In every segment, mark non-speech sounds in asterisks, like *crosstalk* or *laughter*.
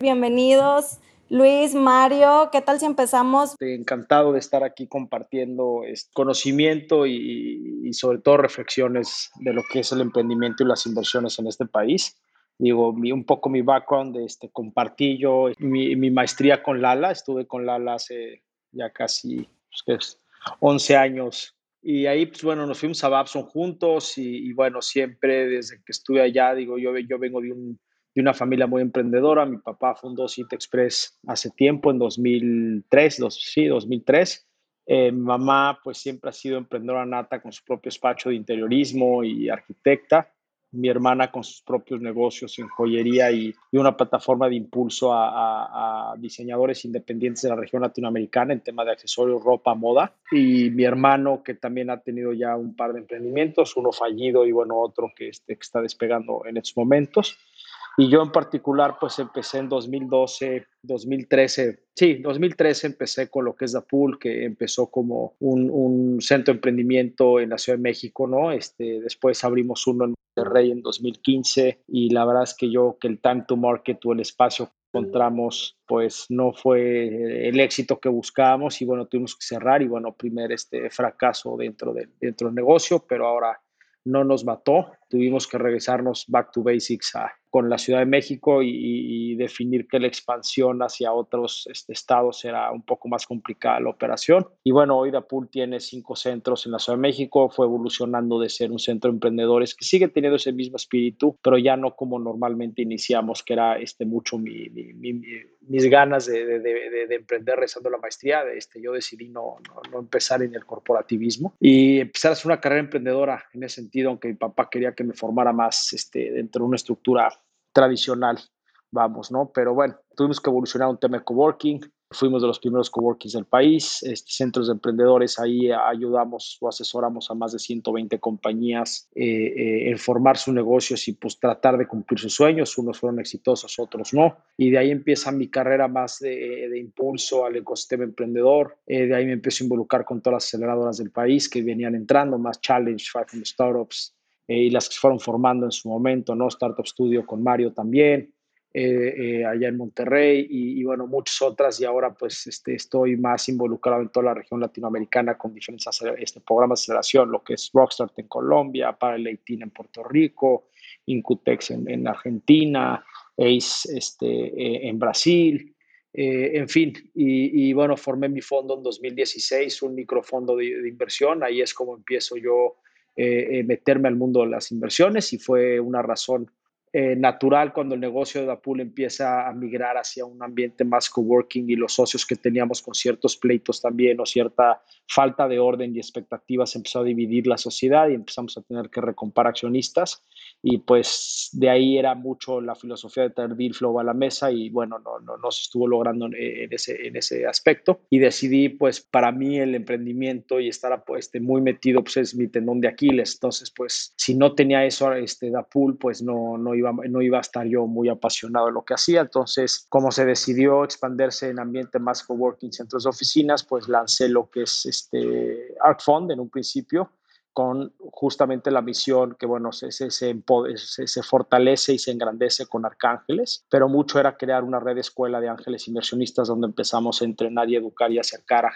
Bienvenidos. Luis, Mario, ¿qué tal si empezamos? Encantado de estar aquí compartiendo conocimiento y, sobre todo reflexiones de lo que es el emprendimiento y las inversiones en este país. Digo, un poco mi background, este, compartí yo mi, mi, maestría con Lala, estuve con Lala hace ya casi pues, 11 años y ahí, pues bueno, nos fuimos a Babson juntos y, y, bueno, siempre desde que estuve allá, digo, yo, yo vengo de un de una familia muy emprendedora. Mi papá fundó City Express hace tiempo, en 2003, dos, sí, 2003. Eh, mi mamá pues siempre ha sido emprendedora nata con su propio despacho de interiorismo y arquitecta. Mi hermana con sus propios negocios en joyería y, y una plataforma de impulso a, a, a, diseñadores independientes de la región latinoamericana en tema de accesorios, ropa, moda. Y mi hermano que también ha tenido ya un par de emprendimientos, uno fallido y bueno, otro que, este, que está despegando en estos momentos. Y yo en particular, pues empecé en 2012, 2013, sí, 2013 empecé con lo que es Dapul, que empezó como un, un, centro de emprendimiento en la Ciudad de México, ¿no? Este, después abrimos uno en Monterrey en 2015 y la verdad es que yo, que el time to market o el espacio encontramos, pues no fue el éxito que buscábamos y bueno, tuvimos que cerrar y bueno, primer este fracaso dentro, de, dentro del negocio, pero ahora no nos mató, tuvimos que regresarnos back to basics a, con la Ciudad de México y, y, definir que la expansión hacia otros este, estados era un poco más complicada la operación. Y bueno, hoy Dapul tiene cinco centros en la Ciudad de México, fue evolucionando de ser un centro de emprendedores que sigue teniendo ese mismo espíritu, pero ya no como normalmente iniciamos, que era este, mucho mi, mi, mi, mis ganas de, de, de, de, emprender rezando la maestría. Este, yo decidí no, no, no empezar en el corporativismo y empezar a hacer una carrera emprendedora en ese sentido, aunque mi papá quería que me formara más este, dentro de una estructura tradicional, vamos, ¿no? Pero bueno, tuvimos que evolucionar un tema de coworking, fuimos de los primeros coworkings del país, este, centros de emprendedores, ahí ayudamos o asesoramos a más de 120 compañías eh, eh, en formar sus negocios y pues tratar de cumplir sus sueños, unos fueron exitosos, otros no, y de ahí empieza mi carrera más de, impulso al ecosistema emprendedor, eh, de ahí me empiezo a involucrar con todas las aceleradoras del país que venían entrando, más Challenge, 500 Startups, eh, y las que se fueron formando en su momento, ¿no? Startup Studio con Mario también, eh, eh, allá en Monterrey y, y, bueno, muchas otras y ahora pues este, estoy más involucrado en toda la región latinoamericana con diferentes este, programas de aceleración, lo que es Rockstart en Colombia, 18 en Puerto Rico, Incutex en, en Argentina, ACE este, en Brasil, eh, en fin, y, y, bueno, formé mi fondo en 2016, un microfondo de, de inversión, ahí es como empiezo yo eh, meterme al mundo de las inversiones y fue una razón eh, natural cuando el negocio de Dapul empieza a migrar hacia un ambiente más coworking y los socios que teníamos con ciertos pleitos también o cierta falta de orden y expectativas empezó a dividir la sociedad y empezamos a tener que recompar accionistas y pues de ahí era mucho la filosofía de traer deal flow a la mesa y bueno, no, no, no se estuvo logrando en, ese, en ese aspecto. Y decidí pues para mí el emprendimiento y estar pues, este, muy metido pues es mi tendón de Aquiles, entonces pues si no tenía eso este, Dapul pues no, no iba, no iba a estar yo muy apasionado de lo que hacía. Entonces, como se decidió expandirse en ambiente más coworking, centros de oficinas, pues lancé lo que es este Art Fund en un principio con justamente la misión que, bueno, se, se, se, fortalece y se engrandece con Arcángeles, pero mucho era crear una red de escuela de ángeles inversionistas donde empezamos a entrenar y educar y acercar a,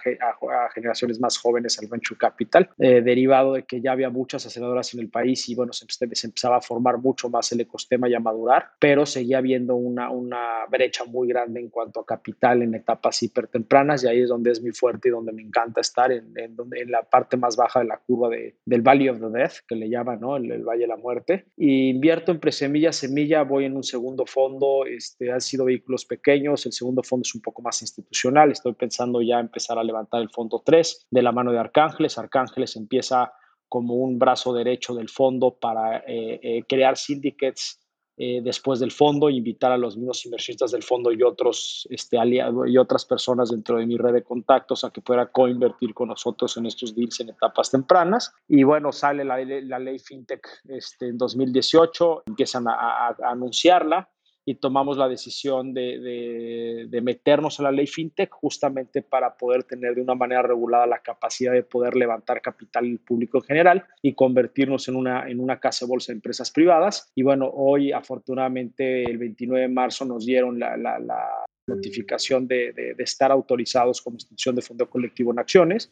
generaciones más jóvenes al Venture Capital, eh, derivado de que ya había muchas aceleradoras en el país y, bueno, se, empezaba a formar mucho más el ecosistema y a madurar, pero seguía habiendo una, una brecha muy grande en cuanto a capital en etapas hipertempranas y ahí es donde es muy fuerte y donde me encanta estar, en, en, donde, en la parte más baja de la curva de del Valley of the Death, que le llaman, ¿no? El, Valle de la Muerte. Y invierto en Presemilla Semilla, voy en un segundo fondo, este, han sido vehículos pequeños, el segundo fondo es un poco más institucional, estoy pensando ya empezar a levantar el fondo 3 de la mano de Arcángeles. Arcángeles empieza como un brazo derecho del fondo para eh, eh, crear syndicates eh, después del fondo, invitar a los mismos inversionistas del fondo y otros este, aliados y otras personas dentro de mi red de contactos a que puedan coinvertir con nosotros en estos deals en etapas tempranas. Y bueno, sale la, la ley FinTech este, en 2018, empiezan a anunciarla y tomamos la decisión de, de, meternos a la ley fintech justamente para poder tener de una manera regulada la capacidad de poder levantar capital público en general y convertirnos en una, en una casa de bolsa de empresas privadas. Y bueno, hoy afortunadamente el 29 de marzo nos dieron la, la, la notificación de, de, estar autorizados como institución de fondo colectivo en acciones.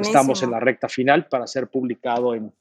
Estamos en la recta final para ser publicado en,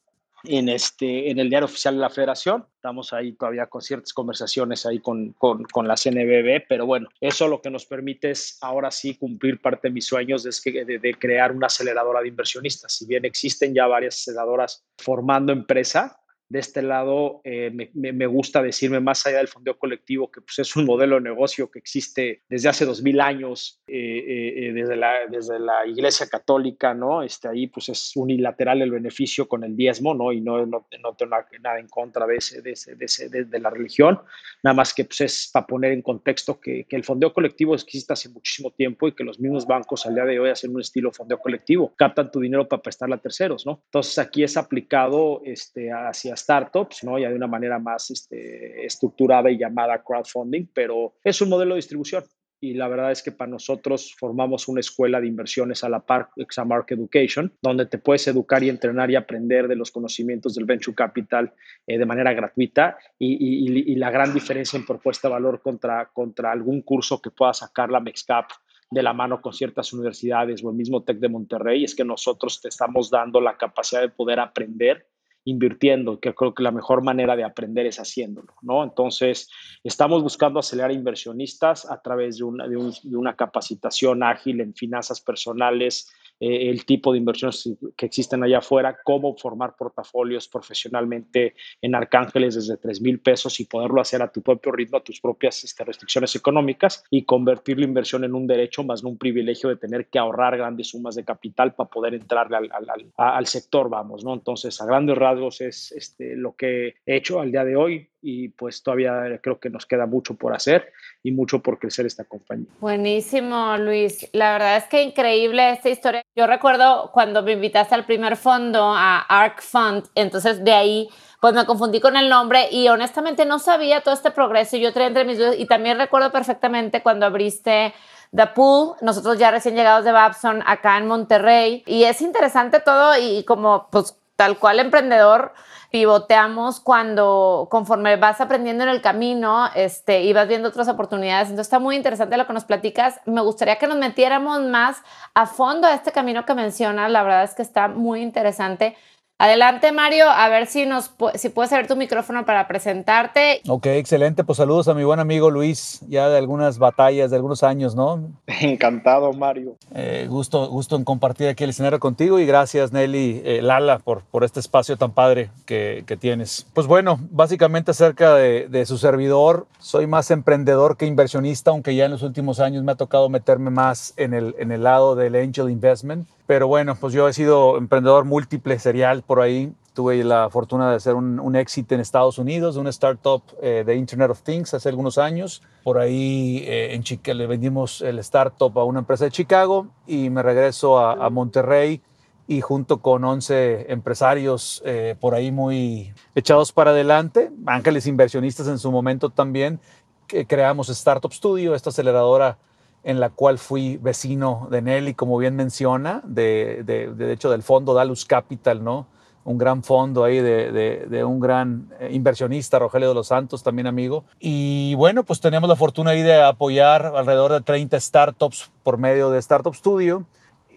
en, este, en el diario oficial de la federación. Estamos ahí todavía con ciertas conversaciones ahí con, con, con, la CNBB, pero bueno, eso lo que nos permite es ahora sí cumplir parte de mis sueños de, de, de crear una aceleradora de inversionistas. Si bien existen ya varias aceleradoras formando empresa, de este lado eh, me, gusta decirme más allá del fondeo colectivo que pues, es un modelo de negocio que existe desde hace dos mil años, eh, eh, desde, la, desde la Iglesia Católica, ¿no? Este, ahí pues es unilateral el beneficio con el diezmo, ¿no? Y no, no, no tengo nada en contra de, ese, de, ese, de, de, la religión, nada más que pues es para poner en contexto que, que el fondeo colectivo existe hace muchísimo tiempo y que los mismos bancos al día de hoy hacen un estilo fondeo colectivo, captan tu dinero para prestarle a terceros, ¿no? Entonces aquí es aplicado este, hacia startups. Ya de una manera más este, estructurada y llamada crowdfunding, pero es un modelo de distribución. Y la verdad es que para nosotros formamos una escuela de inversiones a la par Examark Education, donde te puedes educar y entrenar y aprender de los conocimientos del venture capital eh, de manera gratuita. Y, y, la gran diferencia en propuesta de valor contra, contra algún curso que pueda sacar la MEXCAP de la mano con ciertas universidades o el mismo TEC de Monterrey es que nosotros te estamos dando la capacidad de poder aprender invirtiendo, que creo que la mejor manera de aprender es haciéndolo, ¿no? Entonces, estamos buscando acelerar inversionistas a través de una, de una capacitación ágil en finanzas personales, eh, el tipo de inversiones que existen allá afuera, cómo formar portafolios profesionalmente en Arcángeles desde 3 mil pesos y poderlo hacer a tu propio ritmo, a tus propias este, restricciones económicas y convertir la inversión en un derecho más no un privilegio de tener que ahorrar grandes sumas de capital para poder entrarle al, al, al, sector, vamos, ¿no? Entonces, a grandes rasgos es este, lo que he hecho al día de hoy y pues todavía creo que nos queda mucho por hacer y mucho por crecer esta compañía. Buenísimo, Luis. La verdad es que increíble esta historia. Yo recuerdo cuando me invitaste al primer fondo, a ARC Fund, entonces de ahí pues me confundí con el nombre y honestamente no sabía todo este progreso y yo traía entre mis dudas y también recuerdo perfectamente cuando abriste The Pool, nosotros ya recién llegados de Babson acá en Monterrey y es interesante todo y como pues tal cual emprendedor pivoteamos cuando conforme vas aprendiendo en el camino este, y vas viendo otras oportunidades. Entonces está muy interesante lo que nos platicas. Me gustaría que nos metiéramos más a fondo a este camino que mencionas. La verdad es que está muy interesante. Adelante, Mario, a ver si, nos, si puedes abrir tu micrófono para presentarte. Ok, excelente. Pues saludos a mi buen amigo Luis, ya de algunas batallas, de algunos años, ¿no? *laughs* Encantado, Mario. Eh, gusto, gusto en compartir aquí el escenario contigo y gracias, Nelly eh, Lala, por, por este espacio tan padre que, que tienes. Pues bueno, básicamente acerca de, de, su servidor, soy más emprendedor que inversionista, aunque ya en los últimos años me ha tocado meterme más en el, en el lado del angel investment. Pero bueno, pues yo he sido emprendedor múltiple, serial por ahí. Tuve la fortuna de hacer un, éxito en Estados Unidos, de una startup eh, de Internet of Things hace algunos años. Por ahí eh, en Chica le vendimos el startup a una empresa de Chicago y me regreso a, Monterrey y junto con 11 empresarios eh, por ahí muy echados para adelante, ángeles inversionistas en su momento también, que creamos Startup Studio, esta aceleradora en la cual fui vecino de Nelly, como bien menciona, de, de, hecho del fondo Dalus Capital, ¿no? Un gran fondo ahí de, de, un gran eh, inversionista, Rogelio de los Santos, también amigo. Y bueno, pues tenemos la fortuna ahí de apoyar alrededor de 30 startups por medio de Startup Studio.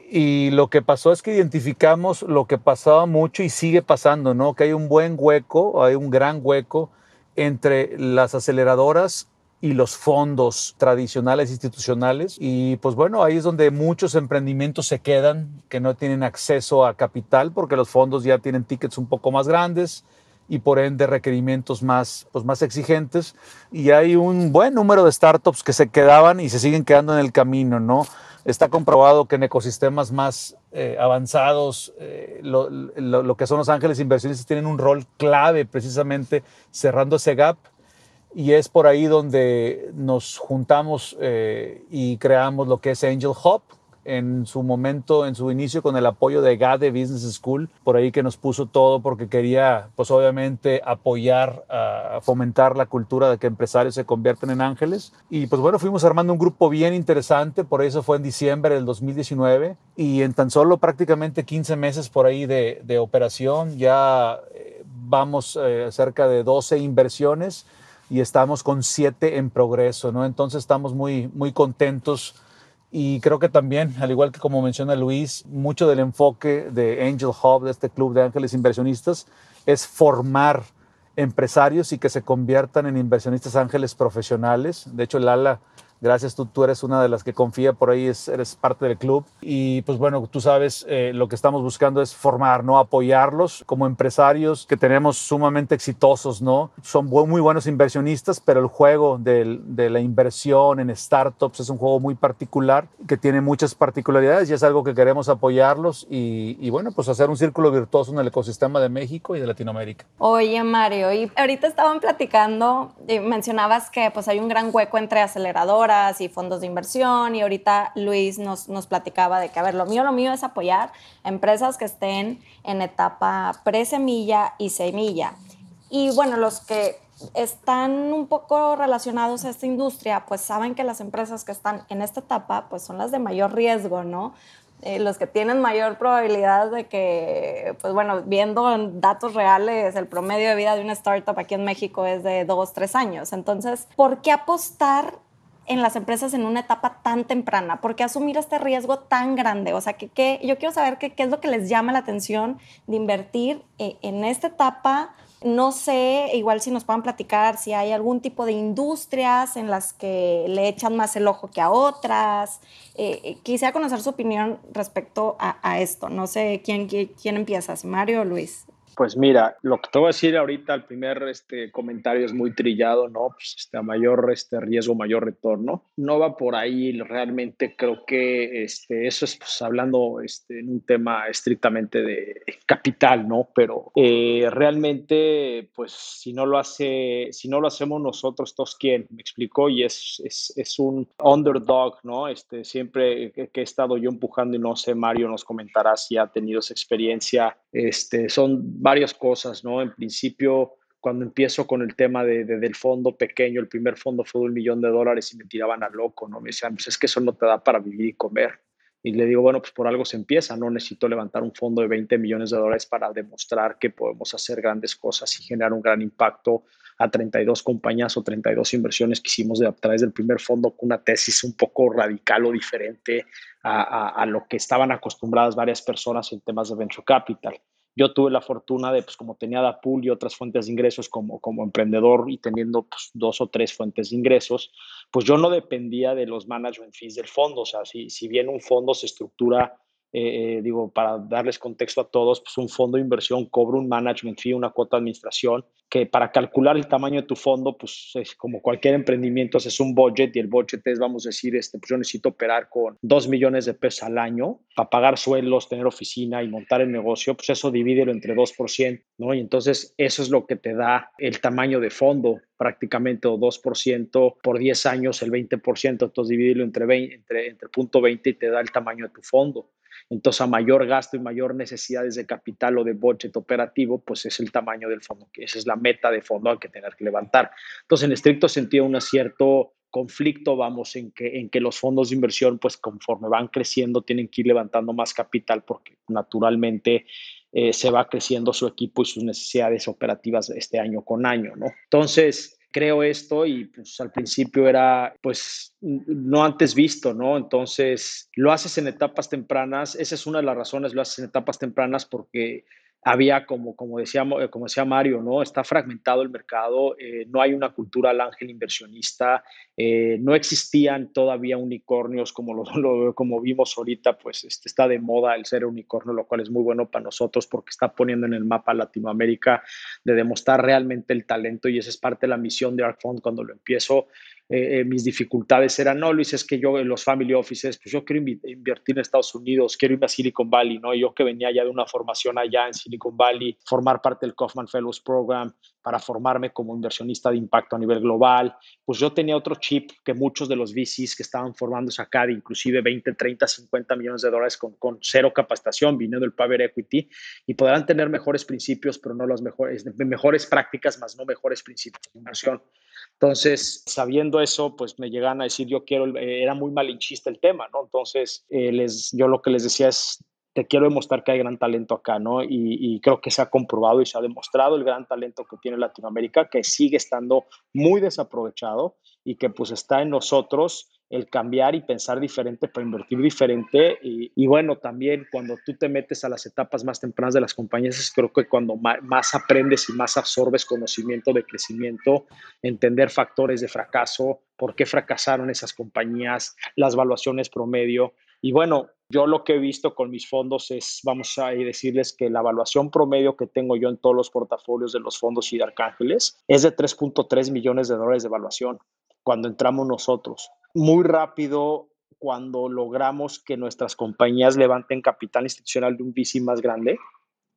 Y lo que pasó es que identificamos lo que pasaba mucho y sigue pasando, ¿no? Que hay un buen hueco, hay un gran hueco entre las aceleradoras y los fondos tradicionales institucionales. Y pues bueno, ahí es donde muchos emprendimientos se quedan, que no tienen acceso a capital porque los fondos ya tienen tickets un poco más grandes y por ende requerimientos más, pues más exigentes. Y hay un buen número de startups que se quedaban y se siguen quedando en el camino, ¿no? Está comprobado que en ecosistemas más eh, avanzados, eh, lo, lo, que son los ángeles inversionistas tienen un rol clave precisamente cerrando ese gap y es por ahí donde nos juntamos eh, y creamos lo que es Angel Hub. En su momento, en su inicio con el apoyo de GADE Business School, por ahí que nos puso todo porque quería pues obviamente apoyar, fomentar la cultura de que empresarios se convierten en ángeles. Y pues bueno, fuimos armando un grupo bien interesante, por eso fue en diciembre del 2019 y en tan solo prácticamente 15 meses por ahí de, de operación ya eh, vamos eh, cerca de 12 inversiones y estamos con siete en progreso, ¿no? Entonces estamos muy, muy contentos y creo que también, al igual que como menciona Luis, mucho del enfoque de Angel Hub, de este club de ángeles inversionistas, es formar empresarios y que se conviertan en inversionistas ángeles profesionales. De hecho, Lala Gracias, tú, tú eres una de las que confía por ahí, eres parte del club. Y pues bueno, tú sabes, eh, lo que estamos buscando es formar, ¿no? Apoyarlos como empresarios que tenemos sumamente exitosos, ¿no? Son muy buenos inversionistas, pero el juego de, de la inversión en startups es un juego muy particular que tiene muchas particularidades y es algo que queremos apoyarlos y, y bueno, pues hacer un círculo virtuoso en el ecosistema de México y de Latinoamérica. Oye, Mario, y ahorita estaban platicando y mencionabas que pues hay un gran hueco entre y fondos de inversión y ahorita Luis nos, nos platicaba de que, a ver, lo mío, lo mío es apoyar empresas que estén en etapa pre-semilla y semilla. Y bueno, los que están un poco relacionados a esta industria, pues saben que las empresas que están en esta etapa, pues son las de mayor riesgo, ¿no? Eh, los que tienen mayor probabilidad de que, pues bueno, viendo datos reales, el promedio de vida de una startup aquí en México es de dos, tres años. Entonces, ¿por qué apostar en las empresas en una etapa tan temprana? ¿Por qué asumir este riesgo tan grande? O sea, que, yo quiero saber qué es lo que les llama la atención de invertir eh, en esta etapa. No sé, igual si nos puedan platicar si hay algún tipo de industrias en las que le echan más el ojo que a otras. Eh, eh, quisiera conocer su opinión respecto a, esto. No sé quién, quién empieza, si Mario o Luis. Pues mira, lo que te voy a decir ahorita, el primer este, comentario es muy trillado, ¿no? Pues este, a mayor este, riesgo, mayor retorno. No va por ahí, realmente creo que este, eso es pues, hablando este, en un tema estrictamente de capital, ¿no? Pero eh, realmente, pues si no lo hace, si no lo hacemos nosotros, todos quién, me explicó, y es, es, es, un underdog, ¿no? Este, siempre que, he estado yo empujando y no sé, Mario nos comentará si ha tenido esa experiencia, este, son varias cosas, ¿no? En principio, cuando empiezo con el tema de, del fondo pequeño, el primer fondo fue de un millón de dólares y me tiraban a loco, ¿no? Me decían, pues es que eso no te da para vivir y comer. Y le digo, bueno, pues por algo se empieza, no necesito levantar un fondo de 20 millones de dólares para demostrar que podemos hacer grandes cosas y generar un gran impacto a 32 compañías o 32 inversiones que hicimos a través del primer fondo con una tesis un poco radical o diferente a, a lo que estaban acostumbradas varias personas en temas de venture capital. Yo tuve la fortuna de, pues como tenía Dapul y otras fuentes de ingresos como, como emprendedor y teniendo pues, dos o tres fuentes de ingresos, pues yo no dependía de los management fees del fondo. O sea, si, si bien un fondo se estructura eh, eh, digo, para darles contexto a todos, pues un fondo de inversión cobra un management fee, una cuota de administración, que para calcular el tamaño de tu fondo, pues es como cualquier emprendimiento, es un budget y el budget es, vamos a decir, este, pues yo necesito operar con 2 millones de pesos al año para pagar sueldos, tener oficina y montar el negocio, pues eso divídelo entre 2%, ¿no? Y entonces eso es lo que te da el tamaño de fondo prácticamente o 2% por 10 años, el 20%, entonces divídelo entre, 20, entre, entre punto 20 y te da el tamaño de tu fondo. Entonces, a mayor gasto y mayor necesidades de capital o de budget operativo, pues es el tamaño del fondo, que esa es la meta de fondo al que tener que levantar. Entonces, en estricto sentido, un cierto conflicto, vamos, en que, en que los fondos de inversión, pues conforme van creciendo, tienen que ir levantando más capital porque naturalmente eh, se va creciendo su equipo y sus necesidades operativas este año con año, ¿no? Entonces, creo esto y pues al principio era pues no antes visto, ¿no? Entonces lo haces en etapas tempranas, esa es una de las razones, lo haces en etapas tempranas porque había, como, como, decía, como decía Mario, ¿no? está fragmentado el mercado, eh, no hay una cultura al ángel inversionista, eh, no existían todavía unicornios como, *laughs* lo, como vimos ahorita, pues este, está de moda el ser unicornio, lo cual es muy bueno para nosotros porque está poniendo en el mapa Latinoamérica de demostrar realmente el talento y esa es parte de la misión de Arc Fund cuando lo empiezo eh, eh, mis dificultades eran, no, Luis, es que yo en los family offices, pues yo quiero invertir en Estados Unidos, quiero ir a Silicon Valley, ¿no? Yo que venía ya de una formación allá en Silicon Valley, formar parte del Kaufman Fellows Program para formarme como inversionista de impacto a nivel global, pues yo tenía otro chip que muchos de los VCs que estaban formándose acá, de inclusive 20, 30, 50 millones de dólares con, con cero capacitación, viniendo del private equity, y podrán tener mejores principios, pero no las mejores, mejores prácticas, más no mejores principios de inversión. Entonces, sabiendo eso, pues me llegan a decir, yo quiero, eh, era muy malinchista el tema, ¿no? Entonces, eh, les, yo lo que les decía es, te quiero demostrar que hay gran talento acá, ¿no? Y, y, creo que se ha comprobado y se ha demostrado el gran talento que tiene Latinoamérica, que sigue estando muy desaprovechado y que pues está en nosotros el cambiar y pensar diferente para invertir diferente. Y, bueno, también cuando tú te metes a las etapas más tempranas de las compañías, creo que cuando más, aprendes y más absorbes conocimiento de crecimiento, entender factores de fracaso, por qué fracasaron esas compañías, las valuaciones promedio. Y bueno, yo lo que he visto con mis fondos es, vamos a decirles que la evaluación promedio que tengo yo en todos los portafolios de los fondos y de Arcángeles es de 3.3 millones de dólares de evaluación cuando entramos nosotros muy rápido cuando logramos que nuestras compañías levanten capital institucional de un VC más grande,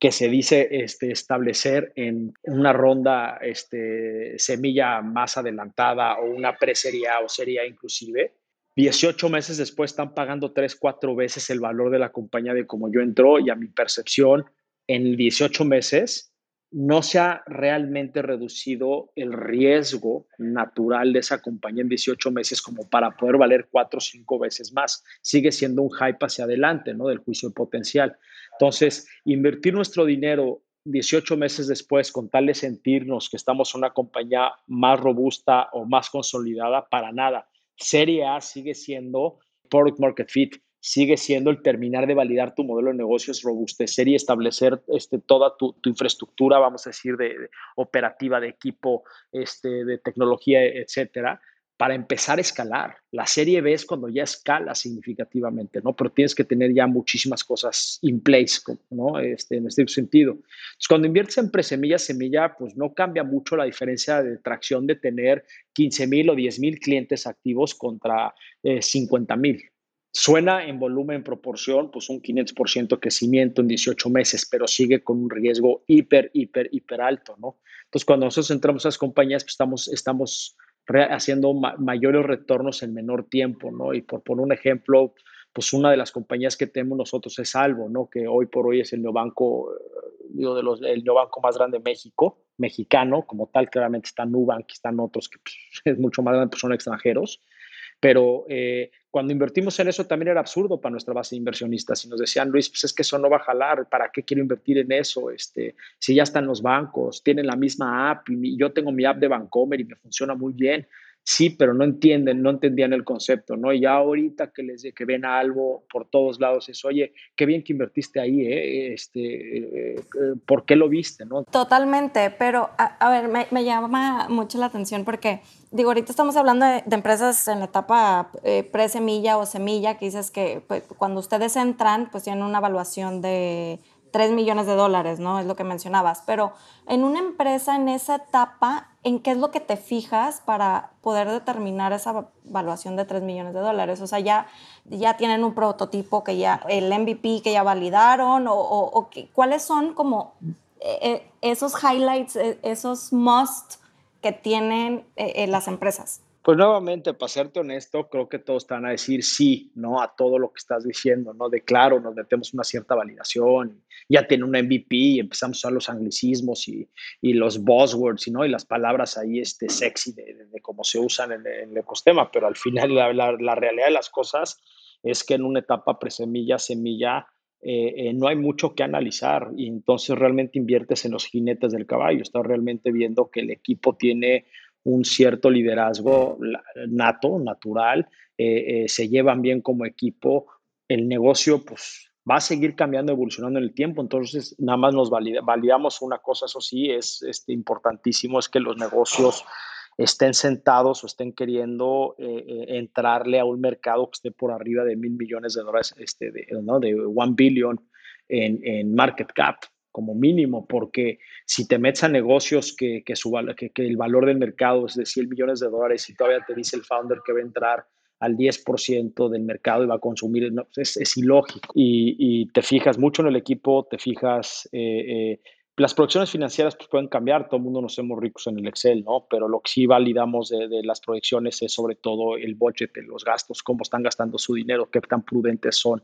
que se dice este, establecer en una ronda este, semilla más adelantada o una pre-serie o serie inclusive. 18 meses después están pagando 3, 4 veces el valor de la compañía de como yo entró y a mi percepción, en 18 meses no se ha realmente reducido el riesgo natural de esa compañía en 18 meses como para poder valer cuatro o cinco veces más. Sigue siendo un hype hacia adelante, ¿no? Del juicio potencial. Entonces, invertir nuestro dinero 18 meses después con tal de sentirnos que estamos en una compañía más robusta o más consolidada, para nada. Serie A sigue siendo product market fit, sigue siendo el terminar de validar tu modelo de negocios, robustecer y establecer este, toda tu, infraestructura, vamos a decir, de, operativa, de equipo, este, de tecnología, etcétera, para empezar a escalar. La serie B es cuando ya escala significativamente, ¿no? Pero tienes que tener ya muchísimas cosas in place, ¿no? Este, en este sentido. Entonces, cuando inviertes en presemilla, semilla, pues no cambia mucho la diferencia de tracción de tener 15 mil o 10 mil clientes activos contra eh, 50 mil, Suena en volumen, proporción, pues un 500% crecimiento en 18 meses, pero sigue con un riesgo hiper, hiper, hiper alto, ¿no? Entonces, cuando nosotros entramos a las compañías, pues estamos, estamos haciendo mayores retornos en menor tiempo, ¿no? Y por poner un ejemplo, pues una de las compañías que tenemos nosotros es Albo, ¿no? Que hoy por hoy es el neobanco, eh, digo, de los, el neobanco más grande de México, mexicano, como tal, claramente está Nubank, están otros que pues, *laughs* es mucho más pues son extranjeros pero eh, cuando invertimos en eso también era absurdo para nuestra base de inversionistas y nos decían, Luis, pues es que eso no va a jalar, ¿para qué quiero invertir en eso? Este, si ya están los bancos, tienen la misma app y yo tengo mi app de Bancomer y me funciona muy bien sí, pero no entienden, no entendían el concepto, ¿no? Y ya ahorita que les que ven algo por todos lados es, oye, qué bien que invertiste ahí, ¿eh? Este, eh, ¿Por qué lo viste, no? Totalmente, pero a, ver, me, llama mucho la atención porque, digo, ahorita estamos hablando de, empresas en la etapa eh, pre-semilla o semilla, que dices que pues, cuando ustedes entran, pues tienen una evaluación de 3 millones de dólares, ¿no? Es lo que mencionabas. Pero en una empresa, en esa etapa, ¿en qué es lo que te fijas para poder determinar esa evaluación de 3 millones de dólares? O sea, ya, ya tienen un prototipo que ya, el MVP que ya validaron, o, o, cuáles son como eh, eh, esos highlights, eh, esos must que tienen las empresas. Pues nuevamente, para serte honesto, creo que todos están a decir sí, ¿no? A todo lo que estás diciendo, ¿no? De claro, nos metemos una cierta validación, ya tiene un MVP y empezamos a usar los anglicismos y, y los buzzwords, ¿no? Y las palabras ahí este, sexy de, de, cómo se usan en, el ecosistema, pero al final la, la, realidad de las cosas es que en una etapa presemilla, semilla, eh, eh, no hay mucho que analizar y entonces realmente inviertes en los jinetes del caballo, estás realmente viendo que el equipo tiene un cierto liderazgo nato, natural, eh, eh, se llevan bien como equipo, el negocio pues va a seguir cambiando, evolucionando en el tiempo. Entonces, nada más nos validamos una cosa, eso sí, es este, importantísimo, es que los negocios estén sentados o estén queriendo eh, entrarle a un mercado que esté por arriba de mil millones de dólares, este, de, ¿no? de one billion en, en, market cap como mínimo, porque si te metes a negocios que, que, su, que, que el valor del mercado es de 100 millones de dólares y todavía te dice el founder que va a entrar al 10% del mercado y va a consumir, no, es, es, ilógico. Y, y, te fijas mucho en el equipo, te fijas eh, eh, las proyecciones financieras pues, pueden cambiar, todo el mundo nos hacemos ricos en el Excel, ¿no? Pero lo que sí validamos de, de, las proyecciones es sobre todo el budget, los gastos, cómo están gastando su dinero, qué tan prudentes son.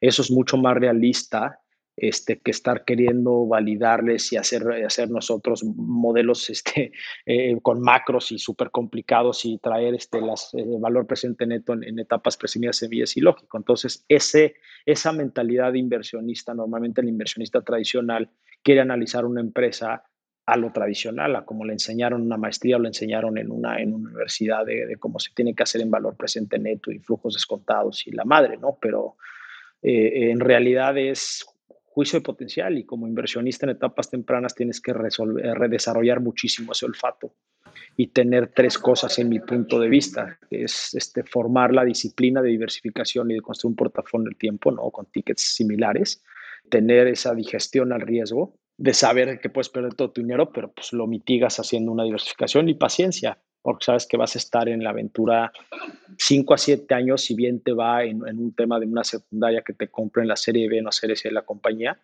Eso es mucho más realista este, que estar queriendo validarles y hacer, hacer nosotros modelos *laughs* este, eh, con macros y súper complicados y traer este, las, eh, valor presente neto en, en etapas presimidas semillas y lógico. Entonces, ese, esa mentalidad de inversionista, normalmente el inversionista tradicional, quiere analizar una empresa a lo tradicional, a como le enseñaron una maestría o le enseñaron en una, en una universidad de, de, cómo se tiene que hacer en valor presente neto y flujos descontados y la madre, ¿no? Pero eh, en realidad es juicio de potencial y como inversionista en etapas tempranas tienes que resolver, redesarrollar muchísimo ese olfato y tener tres cosas en mi punto de vista, que es este, formar la disciplina de diversificación y de construir un portafolio en el tiempo, ¿no? con tickets similares, tener esa digestión al riesgo, de saber que puedes perder todo tu dinero, pero pues lo mitigas haciendo una diversificación y paciencia, porque sabes que vas a estar en la aventura 5 a 7 años, si bien te va en, en, un tema de una secundaria que te compren la serie B, no serie C de la compañía,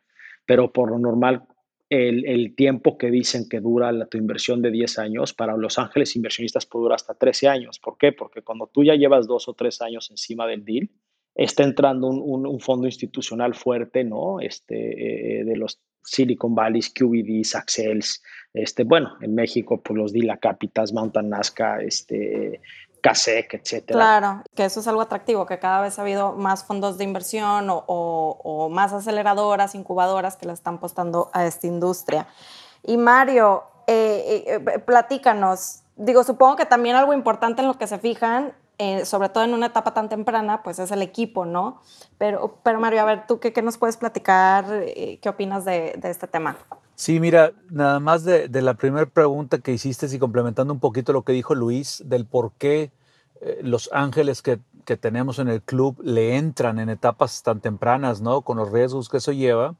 pero por lo normal el, el, tiempo que dicen que dura la, tu inversión de 10 años, para los ángeles inversionistas puede durar hasta 13 años. ¿Por qué? Porque cuando tú ya llevas dos o tres años encima del deal, está entrando un, un, un fondo institucional fuerte, ¿no? Este, eh, de los Silicon Valley, QVDs, Axels, este, bueno, en México, pues los Dila Capitas, Mountain Nazca, este, CASEC, etcétera. Claro, que eso es algo atractivo, que cada vez ha habido más fondos de inversión o, más aceleradoras, incubadoras que le están apostando a esta industria. Y Mario, eh, eh, platícanos, digo, supongo que también algo importante en lo que se fijan eh, sobre todo en una etapa tan temprana, pues es el equipo, ¿no? Pero, pero Mario, a ver, ¿tú qué, qué nos puedes platicar? Eh, ¿Qué opinas de, de, este tema? Sí, mira, nada más de, de la primera pregunta que hiciste y complementando un poquito lo que dijo Luis, del por qué eh, los ángeles que, que tenemos en el club le entran en etapas tan tempranas, ¿no? Con los riesgos que eso lleva.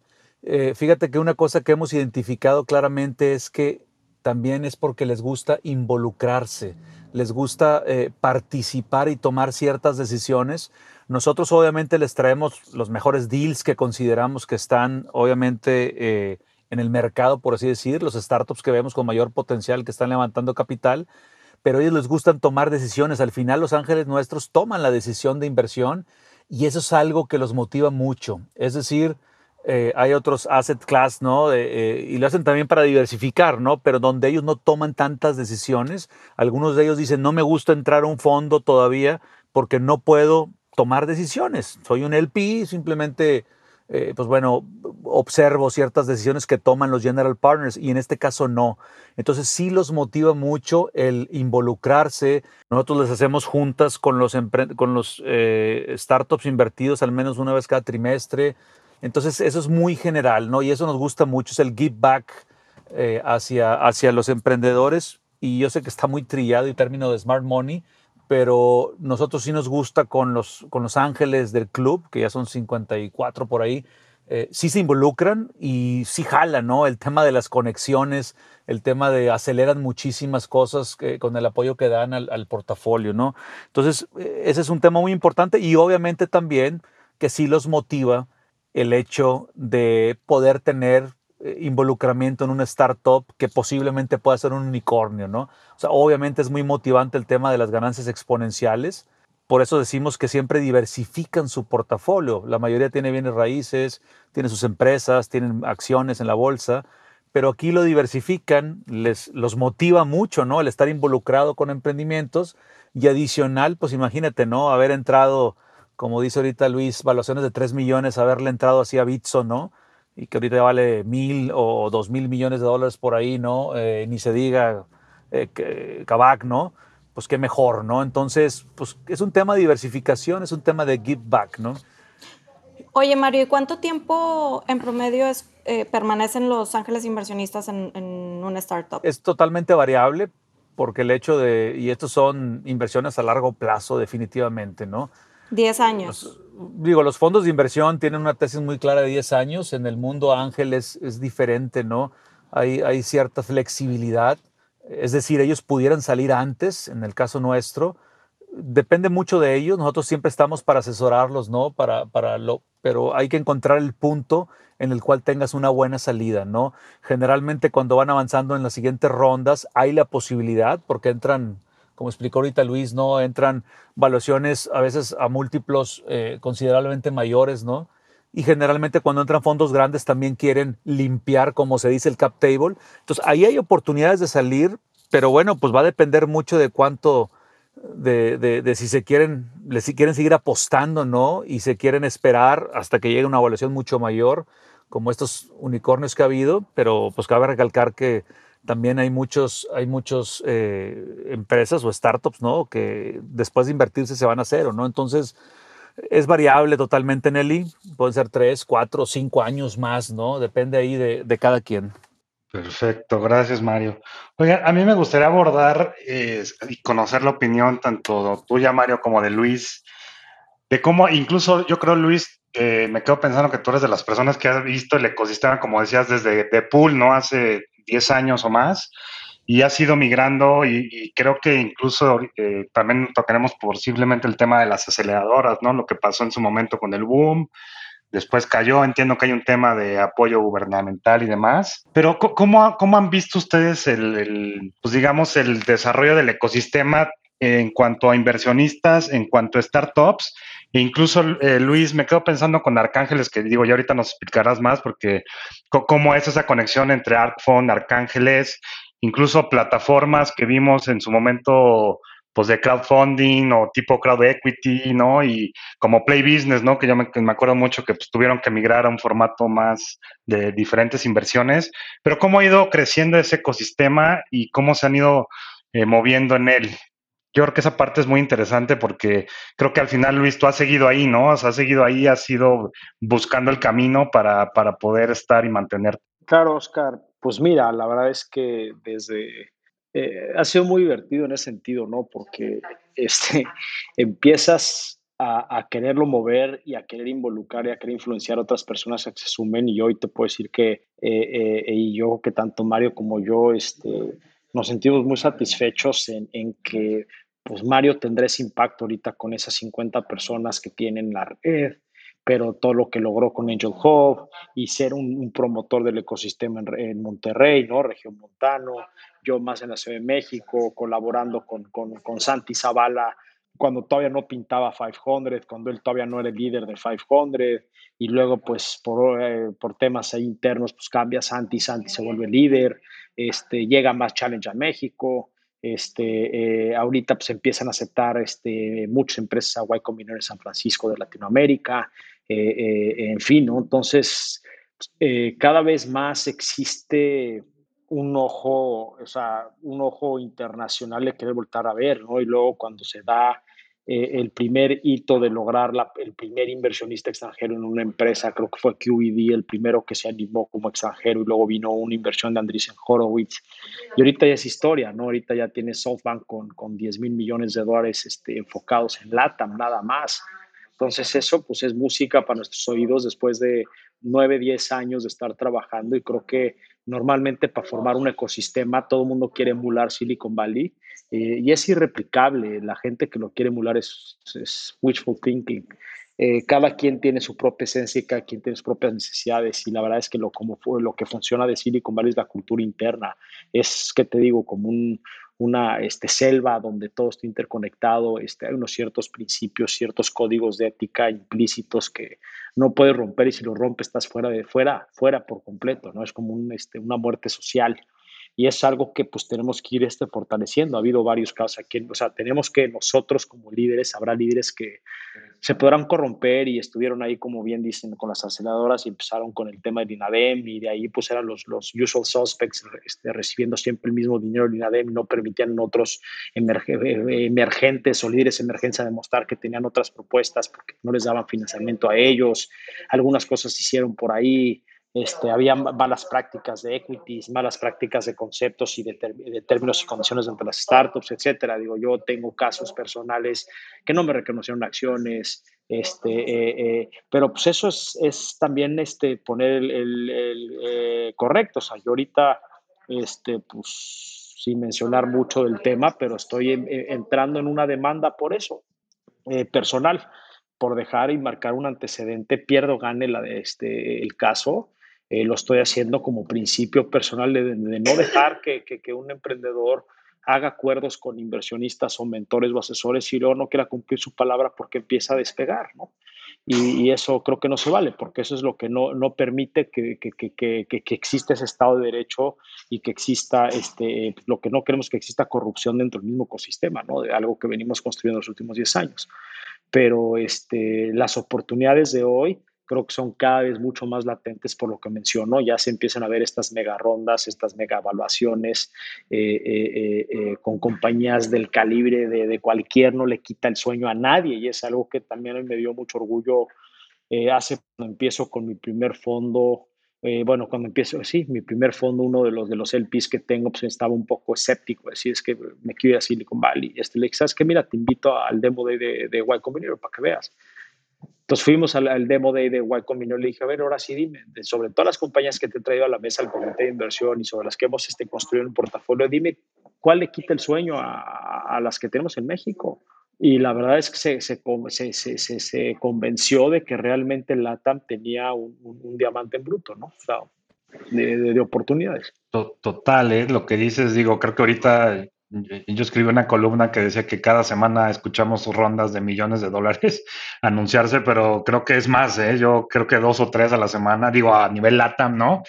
Fíjate que una cosa que hemos identificado claramente es que también es porque les gusta involucrarse les gusta eh, participar y tomar ciertas decisiones. Nosotros obviamente les traemos los mejores deals que consideramos que están obviamente eh, en el mercado, por así decir, los startups que vemos con mayor potencial que están levantando capital, pero a ellos les gustan tomar decisiones. Al final los ángeles nuestros toman la decisión de inversión y eso es algo que los motiva mucho. Es decir, eh, hay otros asset class, ¿no? Eh, y lo hacen también para diversificar, ¿no? Pero donde ellos no toman tantas decisiones. Algunos de ellos dicen, no me gusta entrar a un fondo todavía porque no puedo tomar decisiones. Soy un LP, simplemente, eh, pues bueno, observo ciertas decisiones que toman los general partners y en este caso no. Entonces sí los motiva mucho el involucrarse. Nosotros les hacemos juntas con los, con los startups invertidos al menos una vez cada trimestre entonces, eso es muy general, ¿no? Y eso nos gusta mucho, es el give back eh, hacia, hacia los emprendedores. Y yo sé que está muy trillado el término de smart money, pero nosotros sí nos gusta con los, con los ángeles del club, que ya son 54 por ahí, eh, sí se involucran y sí jalan, ¿no? El tema de las conexiones, el tema de aceleran muchísimas cosas con el apoyo que dan al, al portafolio, ¿no? Entonces, eh, ese es un tema muy importante y obviamente también que sí los motiva el hecho de poder tener eh, involucramiento en una startup que posiblemente pueda ser un unicornio, ¿no? O sea, obviamente es muy motivante el tema de las ganancias exponenciales. Por eso decimos que siempre diversifican su portafolio. La mayoría tiene bienes raíces, tiene sus empresas, tienen acciones en la bolsa, pero aquí lo diversifican, les los motiva mucho, ¿no? El estar involucrado con emprendimientos y adicional, pues imagínate, ¿no? Haber entrado como dice ahorita Luis, valuaciones de 3 millones, haberle entrado así a Bitso, ¿no? Y que ahorita vale mil o dos mil millones de dólares por ahí, ¿no? Eh, ni se diga eh, Kavak, ¿no? Pues qué mejor, ¿no? Entonces, pues es un tema de diversificación, es un tema de give back, ¿no? Oye, Mario, ¿y cuánto tiempo en promedio es, eh, permanecen los ángeles inversionistas en, en una startup? Es totalmente variable porque el hecho de, y estos son inversiones a largo plazo definitivamente, ¿no? 10 años. Los, digo, los fondos de inversión tienen una tesis muy clara de 10 años, en el mundo ángeles es diferente, ¿no? Hay, hay cierta flexibilidad, es decir, ellos pudieran salir antes, en el caso nuestro, depende mucho de ellos, nosotros siempre estamos para asesorarlos, ¿no? Para, para lo, pero hay que encontrar el punto en el cual tengas una buena salida, ¿no? Generalmente cuando van avanzando en las siguientes rondas hay la posibilidad, porque entran, como explicó ahorita Luis, ¿no? Entran valuaciones a veces a múltiplos eh, considerablemente mayores, ¿no? Y generalmente cuando entran fondos grandes también quieren limpiar, como se dice, el cap table. Entonces ahí hay oportunidades de salir, pero bueno, pues va a depender mucho de cuánto, de, de, de, si se quieren, si quieren seguir apostando, ¿no? Y se quieren esperar hasta que llegue una evaluación mucho mayor, como estos unicornios que ha habido, pero pues cabe recalcar que también hay muchos, hay muchos eh, empresas o startups, ¿no? Que después de invertirse se van a cero, ¿no? Entonces es variable totalmente, Nelly. Pueden ser tres, cuatro, cinco años más, ¿no? Depende ahí de, de cada quien. Perfecto, gracias Mario. Oigan, a mí me gustaría abordar eh, y conocer la opinión tanto tuya, Mario, como de Luis, de cómo incluso yo creo, Luis, eh, me quedo pensando que tú eres de las personas que has visto el ecosistema, como decías, desde de Pool, ¿no? Hace 10 años o más, y has ido migrando y, creo que incluso eh, también tocaremos posiblemente el tema de las aceleradoras, ¿no? Lo que pasó en su momento con el boom, después cayó, entiendo que hay un tema de apoyo gubernamental y demás, pero ¿cómo, cómo han visto ustedes el, pues digamos, el desarrollo del ecosistema en cuanto a inversionistas, en cuanto a startups? Incluso, eh, Luis, me quedo pensando con Arcángeles, que digo, ya ahorita nos explicarás más, porque cómo es esa conexión entre ArcFund, Arcángeles, incluso plataformas que vimos en su momento pues de crowdfunding o tipo crowd equity, ¿no? Y como Play Business, ¿no? Que yo me, me acuerdo mucho que pues, tuvieron que migrar a un formato más de diferentes inversiones, pero cómo ha ido creciendo ese ecosistema y cómo se han ido eh, moviendo en él. Yo creo que esa parte es muy interesante porque creo que al final, Luis, tú has seguido ahí, ¿no? O sea, has seguido ahí, has ido buscando el camino para, para poder estar y mantener. Claro, Oscar. Pues mira, la verdad es que desde eh, ha sido muy divertido en ese sentido, ¿no? Porque este, *laughs* empiezas a, a, quererlo mover y a querer involucrar y a querer influenciar a otras personas a que se sumen. Y hoy te puedo decir que, eh, eh, y yo, que tanto Mario como yo, este, nos sentimos muy satisfechos en, en, que pues Mario tendrá ese impacto ahorita con esas 50 personas que tienen la red, pero todo lo que logró con Angel Hub y ser un, promotor del ecosistema en, en, Monterrey, ¿no? Región Montano, yo más en la Ciudad de México, colaborando con, con, con Santi Zavala cuando todavía no pintaba 500, cuando él todavía no era el líder de 500, y luego pues por, eh, por temas internos pues cambia Santi, Santi se vuelve líder, este, llega más Challenge a México, este, eh, ahorita pues empiezan a aceptar este, muchas empresas a Y Combinator en San Francisco de Latinoamérica, eh, eh, en fin, ¿no? Entonces, cada vez más existe un ojo, o sea, un ojo internacional de querer voltar a ver, ¿no? Y luego cuando se da eh, el primer hito de lograr el primer inversionista extranjero en una empresa, creo que fue QED el primero que se animó como extranjero y luego vino una inversión de Andreessen Horowitz. Y ahorita ya es historia, ¿no? Ahorita ya tiene SoftBank con, con 10 mil millones de dólares este, enfocados en LATAM, nada más. Entonces eso pues es música para nuestros oídos después de 9, 10 años de estar trabajando y creo que normalmente para formar un ecosistema todo el mundo quiere emular Silicon Valley eh, y es irreplicable. La gente que lo quiere emular es, es wishful thinking. Eh, cada quien tiene su propia esencia y cada quien tiene sus propias necesidades y la verdad es que lo, como fue, lo que funciona de Silicon Valley es la cultura interna. Es, que te digo, como un, una este, selva donde todo está interconectado, este, hay unos ciertos principios, ciertos códigos de ética implícitos que no puedes romper y si lo rompes estás fuera de fuera, fuera por completo, ¿no? Es como un, este, una muerte social. Y es algo que pues tenemos que ir este, fortaleciendo. Ha habido varios casos aquí, o sea, tenemos que nosotros como líderes, habrá líderes que se podrán corromper y estuvieron ahí, como bien dicen, con las aceleradoras y empezaron con el tema de INADEM y de ahí pues eran los, los usual suspects este, recibiendo siempre el mismo dinero de INADEM no permitían otros emergentes o líderes emergencia demostrar que tenían otras propuestas porque no les daban financiamiento a ellos. Algunas cosas hicieron por ahí este, había malas prácticas de equities, malas prácticas de conceptos y de, términos y condiciones entre las startups, etcétera. Digo, yo tengo casos personales que no me reconocieron acciones, este, eh, eh, pero pues eso es, es, también este, poner el, eh, correcto. O sea, yo ahorita, este, pues, sin mencionar mucho del tema, pero estoy entrando en una demanda por eso, personal por dejar y marcar un antecedente, pierdo, gane la, este, el caso, eh, lo estoy haciendo como principio personal de, no dejar que, un emprendedor haga acuerdos con inversionistas o mentores o asesores y luego no quiera cumplir su palabra porque empieza a despegar, ¿no? Y, eso creo que no se vale, porque eso es lo que no, permite que, exista ese Estado de Derecho y que exista, este, lo que no queremos que exista corrupción dentro del mismo ecosistema, ¿no? De algo que venimos construyendo los últimos 10 años. Pero este, las oportunidades de hoy creo que son cada vez mucho más latentes por lo que mencionó. Ya se empiezan a ver estas mega rondas, estas mega evaluaciones eh, eh, eh, con compañías del calibre de, cualquier, no le quita el sueño a nadie y es algo que también me dio mucho orgullo hace cuando empiezo con mi primer fondo. bueno, cuando empiezo, sí, mi primer fondo, uno de los de los LPs que tengo, pues estaba un poco escéptico, decir, es que me quiero ir a Silicon Valley. Este, le dije, ¿sabes qué? Mira, te invito al demo de, de, de Y Combinator para que veas entonces fuimos al, demo day de Y Combinator y le dije, a ver, ahora sí dime, sobre todas las compañías que te he traído a la mesa el comité de inversión y sobre las que hemos este, construido un portafolio, dime cuál le quita el sueño a, a las que tenemos en México. Y la verdad es que se, se, se, se convenció de que realmente LATAM tenía un, un, diamante en bruto, ¿no? O sea, de, de, de, oportunidades. Total, ¿eh? lo que dices, digo, creo que ahorita yo escribí una columna que decía que cada semana escuchamos rondas de millones de dólares *laughs* anunciarse, pero creo que es más, ¿eh? yo creo que dos o tres a la semana, digo a nivel LATAM, ¿no?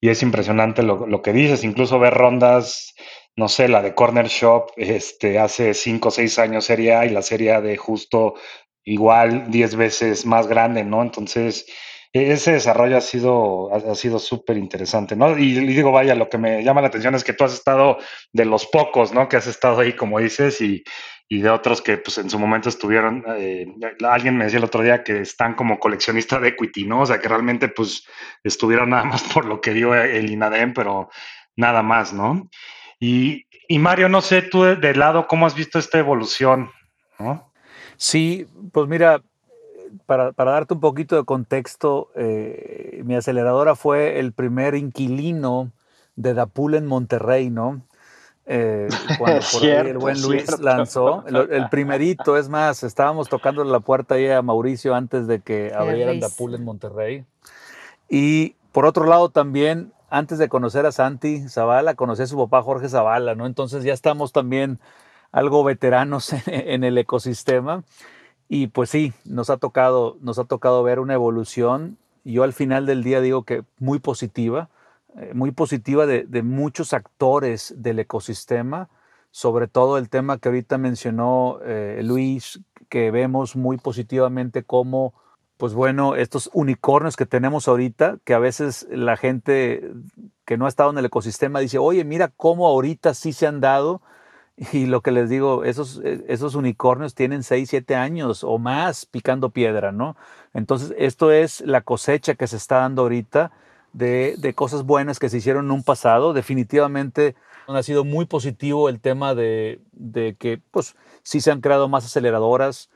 Y es impresionante lo, que dices, incluso ver rondas, no sé, la de Corner Shop, este, hace cinco o seis años sería y la serie de justo igual diez veces más grande, ¿no? Entonces, ese desarrollo ha sido ha, sido súper interesante, ¿no? Y, digo, vaya, lo que me llama la atención es que tú has estado de los pocos, ¿no? Que has estado ahí, como dices, y, y de otros que pues en su momento estuvieron, eh, alguien me decía el otro día que están como coleccionista de equity, ¿no? O sea, que realmente pues estuvieron nada más por lo que dio el INADEM, pero nada más, ¿no? Y, y Mario, no sé, tú de, lado, ¿cómo has visto esta evolución? ¿no? Sí, pues mira, para, para, darte un poquito de contexto, eh, mi aceleradora fue el primer inquilino de Dapul en Monterrey, ¿no? Eh, *laughs* cuando por ahí el buen Luis lanzó, el, primerito, es más, estábamos tocando la puerta ahí a Mauricio antes de que abrieran Dapul en Monterrey. Y por otro lado también, antes de conocer a Santi Zavala, conocí a su papá Jorge Zavala, ¿no? Entonces ya estamos también algo veteranos *laughs* en el ecosistema. Y pues sí, nos ha tocado, nos ha tocado ver una evolución. Yo al final del día digo que muy positiva, eh, muy positiva de, muchos actores del ecosistema, sobre todo el tema que ahorita mencionó eh, Luis, que vemos muy positivamente como, pues bueno, estos unicornios que tenemos ahorita, que a veces la gente que no ha estado en el ecosistema dice, oye, mira cómo ahorita sí se han dado y lo que les digo, esos, eh, esos unicornios tienen 6, 7 años o más picando piedra, ¿no? Entonces, esto es la cosecha que se está dando ahorita de, de cosas buenas que se hicieron en un pasado. Definitivamente ha sido muy positivo el tema de, de que, pues, sí se han creado más aceleradoras,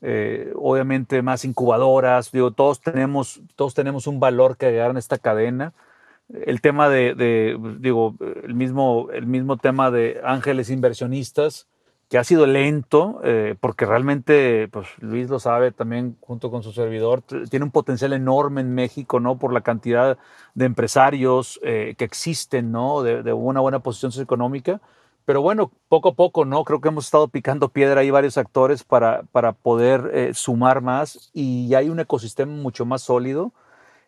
eh, obviamente más incubadoras. Digo, todos tenemos, todos tenemos un valor que agregar en esta cadena el tema de, digo, el mismo, el mismo tema de ángeles inversionistas, que ha sido lento, eh, porque realmente, pues Luis lo sabe también junto con su servidor, tiene un potencial enorme en México, ¿no? Por la cantidad de empresarios eh, que existen, ¿no? De, una buena posición socioeconómica. Pero bueno, poco a poco, ¿no? Creo que hemos estado picando piedra ahí varios actores para, para poder eh, sumar más y hay un ecosistema mucho más sólido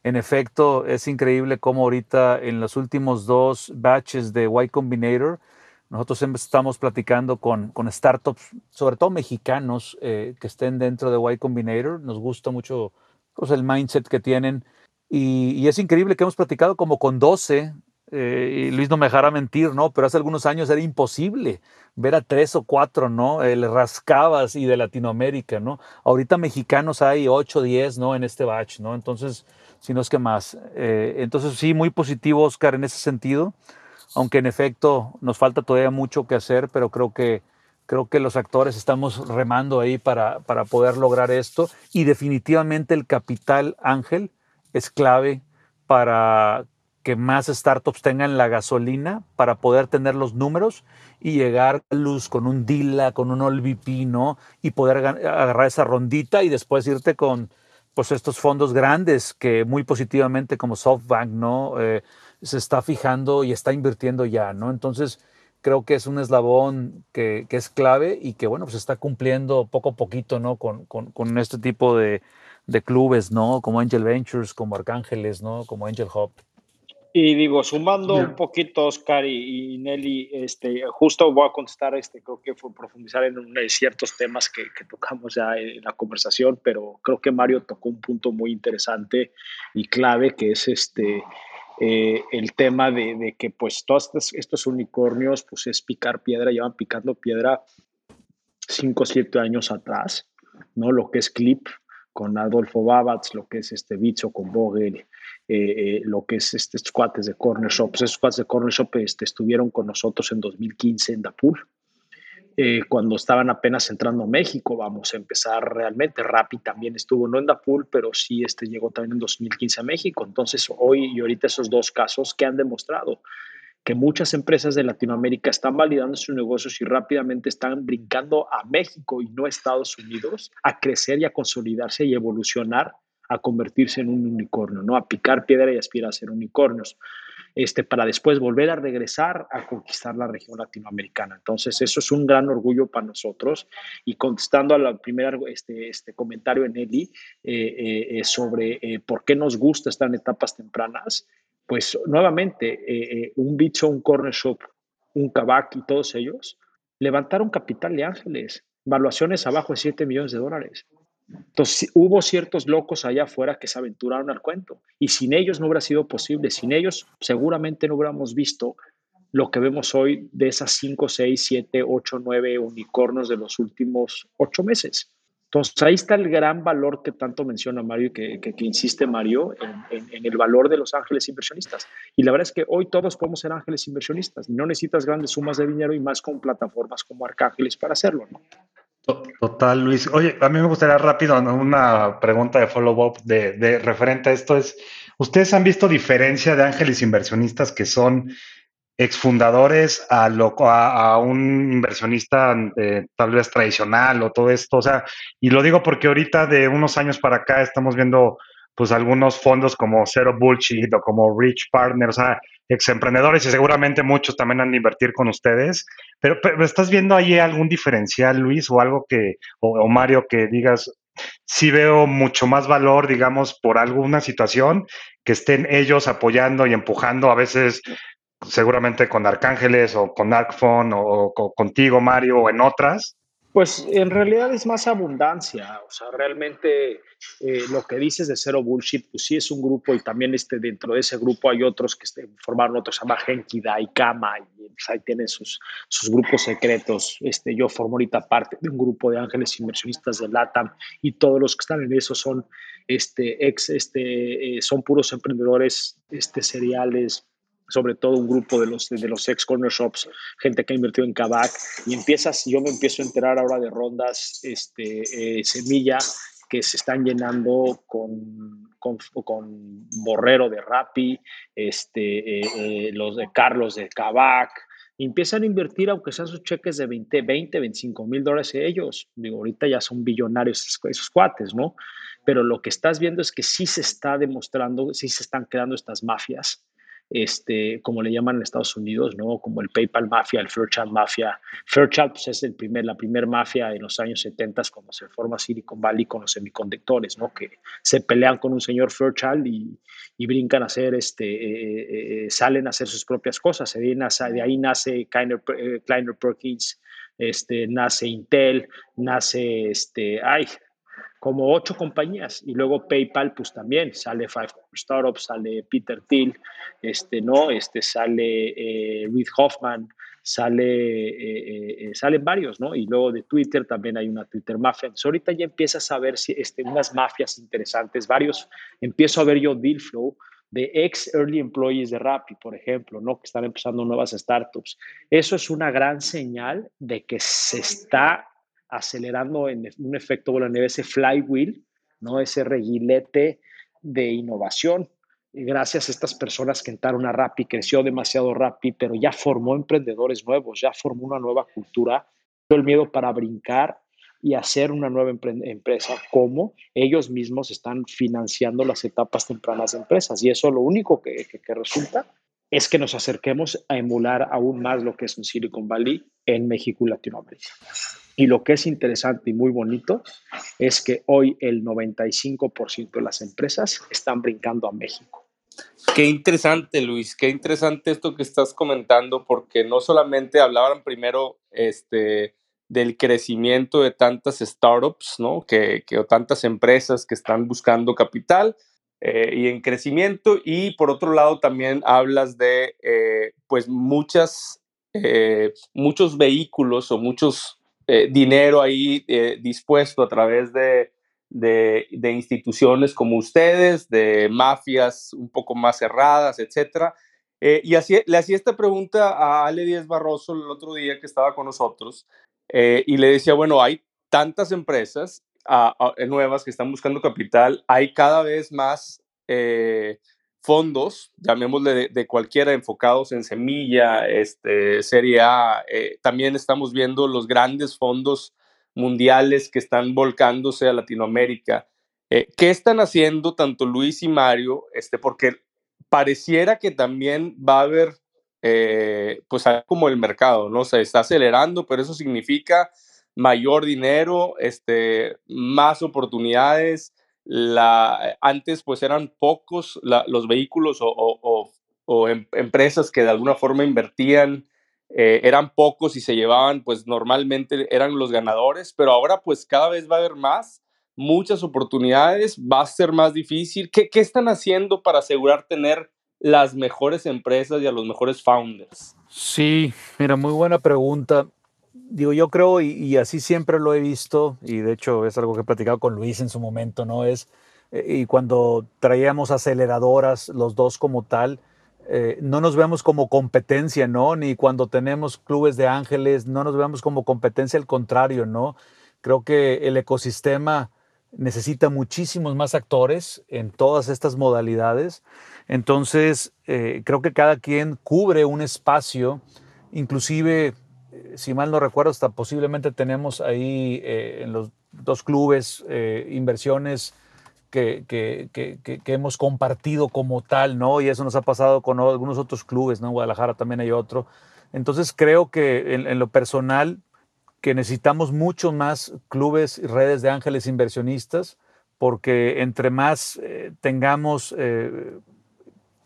en efecto, es increíble cómo ahorita en los últimos dos batches de Y Combinator, nosotros estamos platicando con, con startups, sobre todo mexicanos, eh, que estén dentro de Y Combinator. Nos gusta mucho pues, el mindset que tienen. Y, y, es increíble que hemos platicado como con 12 eh, y Luis no me dejará mentir, ¿no? Pero hace algunos años era imposible ver a tres o cuatro, ¿no? El rascabas y de Latinoamérica, ¿no? Ahorita mexicanos hay ocho, diez, ¿no? En este batch, ¿no? Entonces, si no es que más. Eh, entonces, sí, muy positivo, Oscar, en ese sentido, aunque en efecto nos falta todavía mucho que hacer, pero creo que, creo que los actores estamos remando ahí para, para poder lograr esto y definitivamente el capital ángel es clave para que más startups tengan la gasolina para poder tener los números y llegar a luz con un DILA, con un OLVP, ¿no? Y poder agarrar esa rondita y después irte con pues estos fondos grandes que muy positivamente como SoftBank, ¿no? Eh, se está fijando y está invirtiendo ya, ¿no? Entonces creo que es un eslabón que, es clave y que, bueno, pues está cumpliendo poco a poquito, ¿no? Con, con, con este tipo de, de clubes, ¿no? Como Angel Ventures, como Arcángeles, ¿no? Como Angel Hub. Y digo, sumando un poquito, Oscar y, Nelly, este, justo voy a contestar, este, creo que fue profundizar en ciertos temas que, que, tocamos ya en la conversación, pero creo que Mario tocó un punto muy interesante y clave, que es este, eh, el tema de, de, que pues todos estos, estos, unicornios, pues es picar piedra, llevan picando piedra 5 o 7 años atrás, ¿no? Lo que es Clip con Adolfo Babatz, lo que es este Bicho con Vogel, eh, eh, lo que es este squates de Corner Shop. Pues esos squates de Corner Shop este, estuvieron con nosotros en 2015 en Dapur. Eh, cuando estaban apenas entrando a México, vamos a empezar realmente. Rappi también estuvo, no en Dapul, pero sí este, llegó también en 2015 a México. Entonces, hoy y ahorita esos dos casos que han demostrado que muchas empresas de Latinoamérica están validando sus negocios y rápidamente están brincando a México y no a Estados Unidos a crecer y a consolidarse y evolucionar a convertirse en un unicornio, ¿no? A picar piedra y aspirar a ser unicornios, este, para después volver a regresar a conquistar la región latinoamericana. Entonces, eso es un gran orgullo para nosotros. Y contestando al primer este, este comentario en Eli eh, eh, eh, sobre por qué nos gusta estar en etapas tempranas, pues nuevamente, un bicho, un corner shop, un Kavak y todos ellos levantaron capital de ángeles, valuaciones abajo de 7 millones de dólares. Entonces, hubo ciertos locos allá afuera que se aventuraron al cuento y sin ellos no hubiera sido posible. Sin ellos, seguramente no hubiéramos visto lo que vemos hoy de esas 5, 6, 7, 8, 9 unicornios de los últimos 8 meses. Entonces, ahí está el gran valor que tanto menciona Mario y que, insiste Mario en, el valor de los ángeles inversionistas. Y la verdad es que hoy todos podemos ser ángeles inversionistas. No necesitas grandes sumas de dinero y más con plataformas como Arcángeles para hacerlo. ¿no? Total, Luis. Oye, a mí me gustaría rápido una pregunta de follow-up de, referente a esto es, ¿ustedes han visto diferencia de ángeles inversionistas que son exfundadores a, lo, a, a un inversionista eh, tal vez tradicional o todo esto? O sea, y lo digo porque ahorita de unos años para acá estamos viendo pues algunos fondos como Zero Bullshit o como Rich Partners, o sea, ex emprendedores y seguramente muchos también han de invertir con ustedes. Pero, pero, ¿estás viendo ahí algún diferencial, Luis, o algo que, o, o Mario, que digas, sí veo mucho más valor, digamos, por alguna situación que estén ellos apoyando y empujando, a veces seguramente con Arcángeles o con Arcfon o, contigo, Mario, o en otras? Pues en realidad es más abundancia, o sea, realmente eh, lo que dices de Cero Bullshit, pues sí es un grupo y también este, dentro de ese grupo hay otros que este, formaron otros, se llama Genki, Daikama, y pues, ahí tienen sus, sus grupos secretos. Este, yo formo ahorita parte de un grupo de ángeles inversionistas de LATAM y todos los que están en eso son, este, ex, este, eh, son puros emprendedores este, seriales, sobre todo un grupo de los, de los ex corner shops, gente que ha invertido en Kavak, y empiezas, yo me empiezo a enterar ahora de rondas este, eh, semilla que se están llenando con, con, con Borrero de Rappi, este, eh, eh, los de Carlos de Kavak, empiezan a invertir, aunque sean sus cheques de 20, 20 25 mil dólares ellos. Digo, ahorita ya son billonarios esos, esos cuates, ¿no? Pero lo que estás viendo es que sí se está demostrando, sí se están creando estas mafias este, como le llaman en Estados Unidos, ¿no? Como el PayPal Mafia, el Fairchild Mafia. Fairchild pues, es el primer, la primera mafia en los años 70 cuando se forma Silicon Valley con los semiconductores, ¿no? Que se pelean con un señor Fairchild y, y brincan a hacer, este, eh, eh, eh, salen a hacer sus propias cosas. De ahí nace, de ahí nace Kleiner, Kleiner Perkins, este, nace Intel, nace, este, ay, como ocho compañías y luego PayPal pues también sale Five Startups, sale Peter Thiel, este, ¿no? Este, sale eh, Reid Hoffman, sale, eh, eh, salen varios, ¿no? Y luego de Twitter también hay una Twitter mafia. Entonces ahorita ya empiezas a ver si, este, unas mafias interesantes, varios, empiezo a ver yo deal flow de ex early employees de Rappi, por ejemplo, ¿no? que están empezando nuevas startups. Eso es una gran señal de que se está acelerando en un efecto bola nieve, ese flywheel, ¿no? ese reguilete de innovación. gracias a estas personas que entraron a Rappi, creció demasiado Rappi, pero ya formó emprendedores nuevos, ya formó una nueva cultura. El miedo para brincar y hacer una nueva empresa, como ellos mismos están financiando las etapas tempranas de empresas. Y eso lo único que resulta es que nos acerquemos a emular aún más lo que es un Silicon Valley en México y Latinoamérica. Y lo que es interesante y muy bonito es que hoy el 95% de las empresas están brincando a México. Qué interesante, Luis, qué interesante esto que estás comentando, porque no solamente hablaban primero este, del crecimiento de tantas startups, ¿no? Que, que o tantas empresas que están buscando capital eh, y en crecimiento, y por otro lado también hablas de, eh, pues, muchas, eh, muchos vehículos o muchos eh, dinero ahí eh, dispuesto a través de, de, instituciones como ustedes, de mafias un poco más cerradas, etcétera. Eh, y así, le hacía esta pregunta a Ale Díaz Barroso el otro día que estaba con nosotros y le decía, bueno, hay tantas empresas nuevas que están buscando capital, hay cada vez más fondos, llamémosle de, cualquiera, enfocados en semilla, este, serie A. Eh, también estamos viendo los grandes fondos mundiales que están volcándose a Latinoamérica. Eh, ¿Qué están haciendo tanto Luis y Mario? Este, porque pareciera que también va a haber, eh, pues como el mercado, ¿no? Se está acelerando, pero eso significa mayor dinero, este, más oportunidades, la, antes pues eran pocos los vehículos o, em, empresas que de alguna forma invertían, eh, eran pocos y se llevaban pues normalmente eran los ganadores, pero ahora pues cada vez va a haber más, muchas oportunidades, va a ser más difícil. ¿Qué, qué están haciendo para asegurar tener las mejores empresas y a los mejores founders? Sí, mira, muy buena pregunta digo, yo creo, y, así siempre lo he visto, y de hecho es algo que he platicado con Luis en su momento, ¿no? Es, eh, y cuando traíamos aceleradoras, los dos como tal, eh, no nos vemos como competencia, ¿no? Ni cuando tenemos clubes de ángeles, no nos vemos como competencia, al contrario, ¿no? Creo que el ecosistema necesita muchísimos más actores en todas estas modalidades. Entonces, eh, creo que cada quien cubre un espacio, inclusive si mal no recuerdo, hasta posiblemente tenemos ahí eh, en los dos clubes eh, inversiones que, hemos compartido como tal, ¿no? Y eso nos ha pasado con algunos otros clubes, ¿no? En Guadalajara también hay otro. Entonces creo que en, lo personal, que necesitamos mucho más clubes y redes de ángeles inversionistas, porque entre más eh, tengamos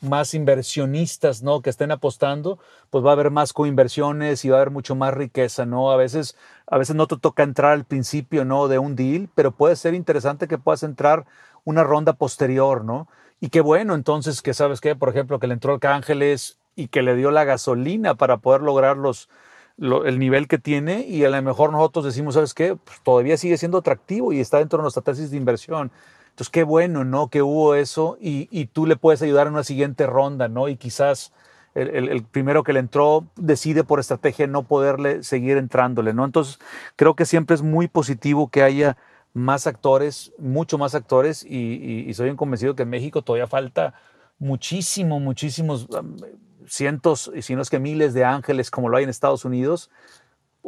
más inversionistas, ¿no? Que estén apostando, pues va a haber más coinversiones y va a haber mucho más riqueza, ¿no? A veces, a veces no te toca entrar al principio, ¿no? De un deal, pero puede ser interesante que puedas entrar una ronda posterior, ¿no? Y qué bueno, entonces, que sabes qué, por ejemplo, que le entró al Ángeles y que le dio la gasolina para poder lograr los, el nivel que tiene y a lo mejor nosotros decimos, ¿sabes qué? Pues todavía sigue siendo atractivo y está dentro de nuestra tesis de inversión. Entonces, qué bueno, ¿no? Que hubo eso y, tú le puedes ayudar en una siguiente ronda, ¿no? Y quizás el, primero que le entró decide por estrategia no poderle seguir entrándole, ¿no? Entonces, creo que siempre es muy positivo que haya más actores, mucho más actores y, soy convencido que en México todavía falta muchísimo, muchísimos cientos, y si no es que miles de ángeles como lo hay en Estados Unidos,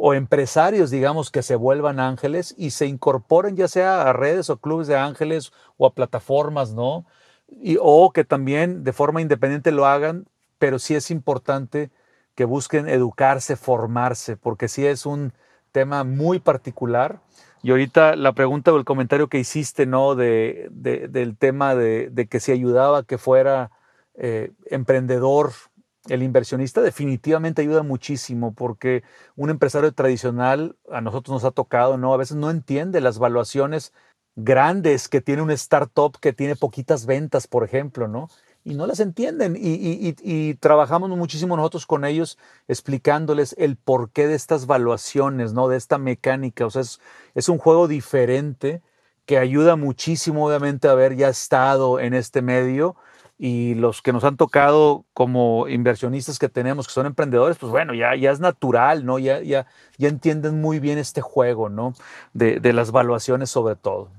o empresarios, digamos, que se vuelvan ángeles y se incorporen ya sea a redes o clubes de ángeles o a plataformas, ¿no? Y, o que también de forma independiente lo hagan pero sí es importante que busquen educarse, formarse, porque sí es un tema muy particular. Y ahorita la pregunta o el comentario que hiciste, ¿no? De, del tema de, que si ayudaba que fuera eh, emprendedor el inversionista, definitivamente ayuda muchísimo, porque un empresario tradicional, a nosotros nos ha tocado, ¿no? A veces no entiende las valuaciones grandes que tiene un startup que tiene poquitas ventas, por ejemplo, ¿no? Y no las entienden. Y, trabajamos muchísimo nosotros con ellos explicándoles el porqué de estas valuaciones, ¿no? De esta mecánica. O sea, es, es un juego diferente que ayuda muchísimo, obviamente, a haber ya estado en este medio y los que nos han tocado como inversionistas que tenemos, que son emprendedores, pues bueno, ya, ya es natural, ¿no? Ya, ya, ya entienden muy bien este juego, ¿no? De, de las valuaciones sobre todo.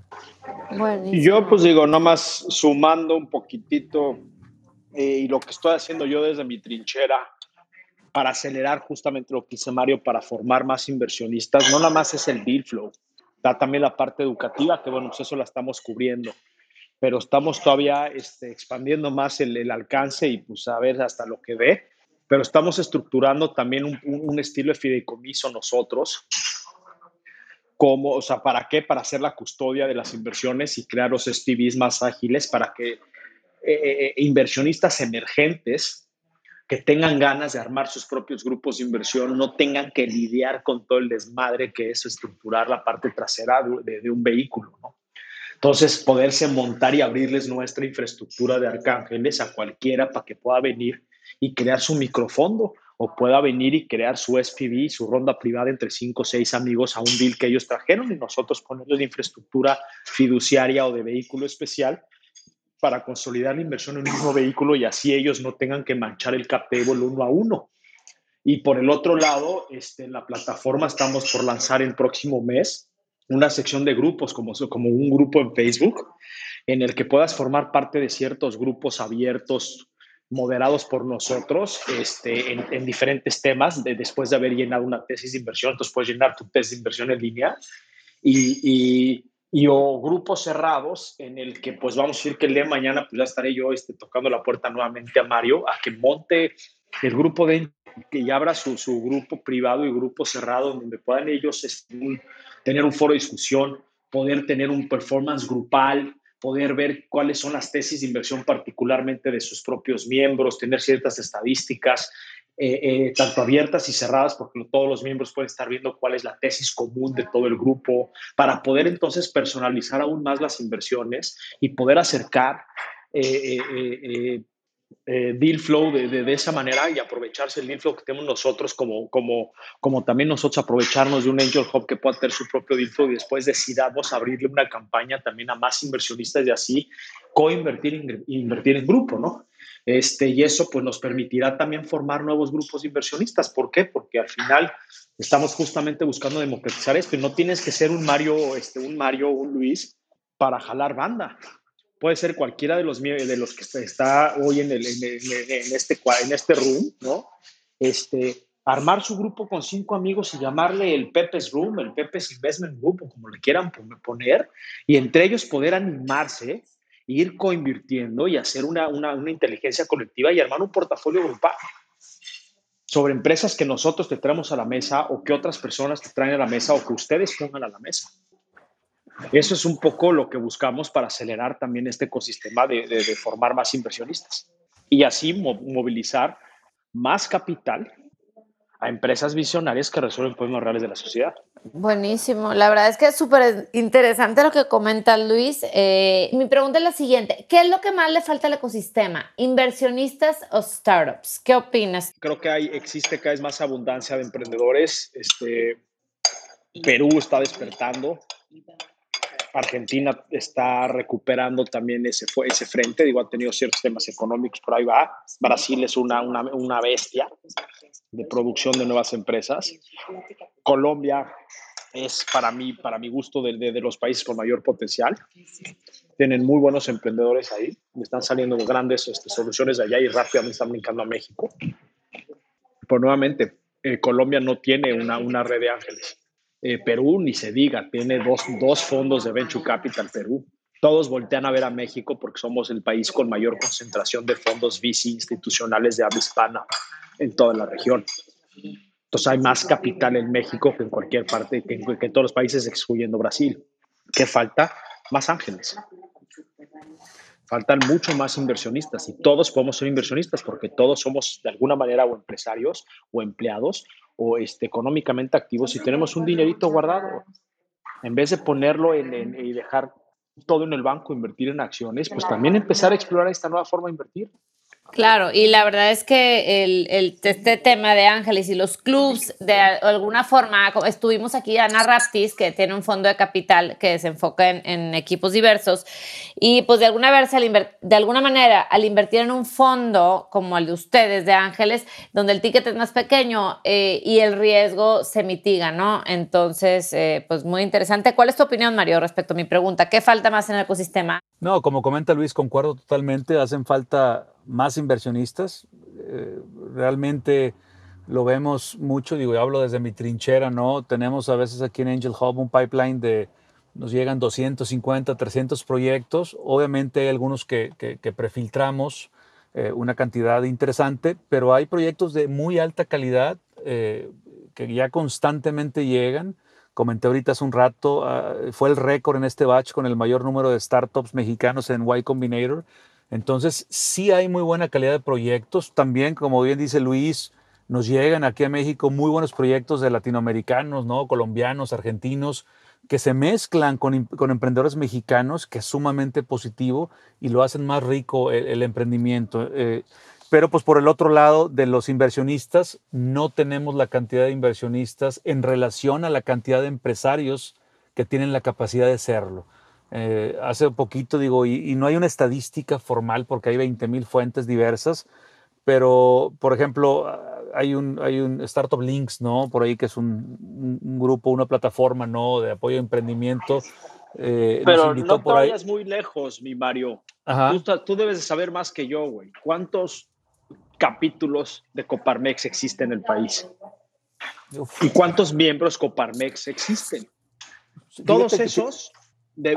Y yo pues digo, nomás sumando un poquitito eh, y lo que estoy haciendo yo desde mi trinchera para acelerar justamente lo que dice Mario, para formar más inversionistas, no nada más es el deal flow, da también la parte educativa, que bueno, pues eso la estamos cubriendo pero estamos todavía este, expandiendo más el, alcance y pues a ver hasta lo que ve, pero estamos estructurando también un, estilo de fideicomiso nosotros, como, o sea, ¿para qué? Para hacer la custodia de las inversiones y crear los STVs más ágiles para que eh, eh, eh, inversionistas emergentes que tengan ganas de armar sus propios grupos de inversión no tengan que lidiar con todo el desmadre que es estructurar la parte trasera de, de un vehículo, ¿no? Entonces, poderse montar y abrirles nuestra infraestructura de arcángeles a cualquiera para que pueda venir y crear su microfondo o pueda venir y crear su SPV, su ronda privada entre cinco o seis amigos a un deal que ellos trajeron y nosotros ponerles la infraestructura fiduciaria o de vehículo especial para consolidar la inversión en un mismo vehículo y así ellos no tengan que manchar el cap table uno a uno. Y por el otro lado, este, en la plataforma estamos por lanzar el próximo mes una sección de grupos, como, como un grupo en Facebook, en el que puedas formar parte de ciertos grupos abiertos, moderados por nosotros, este, en, diferentes temas, de, después de haber llenado una tesis de inversión, entonces puedes llenar tu tesis de inversión en línea, y, y, o grupos cerrados en el que pues vamos a decir que el día de mañana pues ya estaré yo este, tocando la puerta nuevamente a Mario a que monte el grupo de que ya abra su, su grupo privado y grupo cerrado donde puedan ellos este, tener un foro de discusión, poder tener un performance grupal, poder ver cuáles son las tesis de inversión particularmente de sus propios miembros, tener ciertas estadísticas, eh, eh, tanto abiertas y cerradas, porque todos los miembros pueden estar viendo cuál es la tesis común de todo el grupo, para poder entonces personalizar aún más las inversiones y poder acercar eh, eh, deal flow de, de, esa manera y aprovecharse el deal flow que tenemos nosotros como, como, como también nosotros aprovecharnos de un angel hub que pueda tener su propio deal flow y después decidamos abrirle una campaña también a más inversionistas y así co-invertir invertir en grupo, ¿no? Este, y eso pues nos permitirá también formar nuevos grupos de inversionistas. ¿Por qué? Porque al final estamos justamente buscando democratizar esto y no tienes que ser un Mario, este, un Mario un Luis para jalar banda puede ser cualquiera de los, de los que está hoy en, el, en, este, en este room, ¿no? Este, armar su grupo con cinco amigos y llamarle el Pepe's Room, el Pepe's Investment Group, o como le quieran poner, y entre ellos poder animarse, ir coinvirtiendo y hacer una, una, una inteligencia colectiva y armar un portafolio grupal sobre empresas que nosotros te traemos a la mesa o que otras personas te traen a la mesa o que ustedes pongan a la mesa. Eso es un poco lo que buscamos para acelerar también este ecosistema de, formar más inversionistas y así movilizar más capital a empresas visionarias que resuelven problemas reales de la sociedad. Buenísimo, la verdad es que es súper interesante lo que comenta Luis. Eh, mi pregunta es la siguiente, ¿qué es lo que más le falta al ecosistema? ¿Inversionistas o startups? ¿Qué opinas? Creo que hay, existe cada vez más abundancia de emprendedores. Este, Perú está despertando, Argentina está recuperando también ese, ese frente, digo, ha tenido ciertos temas económicos, pero ahí va. Brasil es una, una, una bestia de producción de nuevas empresas. Colombia es para mí, para mi gusto, de, de, los países con mayor potencial. Tienen muy buenos emprendedores ahí. Están saliendo grandes este, soluciones de allá y rápidamente están brincando a México. Pero nuevamente, eh, Colombia no tiene una, una red de ángeles. Eh, Perú, ni se diga, tiene dos, dos fondos de Venture Capital Perú. todos voltean a ver a México porque somos el país con mayor concentración de fondos VC institucionales de habla hispana en toda la región. Entonces hay más capital en México que en cualquier parte, que que en todos los países excluyendo Brasil. ¿Qué falta? Más ángeles. Faltan mucho más inversionistas y todos podemos ser inversionistas porque todos somos de alguna manera o empresarios o empleados o este, económicamente activos y tenemos un dinerito guardado. En vez de ponerlo en, en, y dejar todo en el banco, invertir en acciones, pues también empezar a explorar esta nueva forma de invertir. Claro, y la verdad es que el, el, este tema de Ángeles y los clubs, de alguna forma, estuvimos aquí Ana Raptis, que tiene un fondo de capital que se enfoca en, en equipos diversos, y pues de alguna, vez, de alguna manera, al invertir en un fondo como el de ustedes, de Ángeles, donde el ticket es más pequeño eh, y el riesgo se mitiga, ¿no? Entonces, eh, pues muy interesante. ¿Cuál es tu opinión, Mario, respecto a mi pregunta? ¿Qué falta más en el ecosistema? No, como comenta Luis, concuerdo totalmente, hacen falta más inversionistas. Eh, realmente lo vemos mucho, digo, yo hablo desde mi trinchera, ¿no? Tenemos a veces aquí en Angel Hub un pipeline de, nos llegan 250, 300 proyectos. Obviamente hay algunos que, que, que prefiltramos eh, una cantidad interesante, pero hay proyectos de muy alta calidad eh, que ya constantemente llegan. Comenté ahorita hace un rato, uh, fue el récord en este batch con el mayor número de startups mexicanos en Y Combinator. Entonces, sí hay muy buena calidad de proyectos. También, como bien dice Luis, nos llegan aquí a México muy buenos proyectos de latinoamericanos, ¿no? colombianos, argentinos, que se mezclan con, con emprendedores mexicanos, que es sumamente positivo y lo hacen más rico el, el emprendimiento. Eh, pero pues por el otro lado de los inversionistas, no tenemos la cantidad de inversionistas en relación a la cantidad de empresarios que tienen la capacidad de serlo. Eh, hace poquito, digo, y, y, no hay una estadística formal porque hay 20 mil fuentes diversas, pero, por ejemplo, hay un, hay un Startup Links, ¿no? Por ahí que es un, un grupo, una plataforma, ¿no? De apoyo a emprendimiento. Eh, pero no te vayas muy lejos, mi Mario. Tú, tú, debes de saber más que yo, güey. ¿Cuántos capítulos de Coparmex existen en el país? Uf. ¿Y cuántos miembros Coparmex existen? Todos esos de,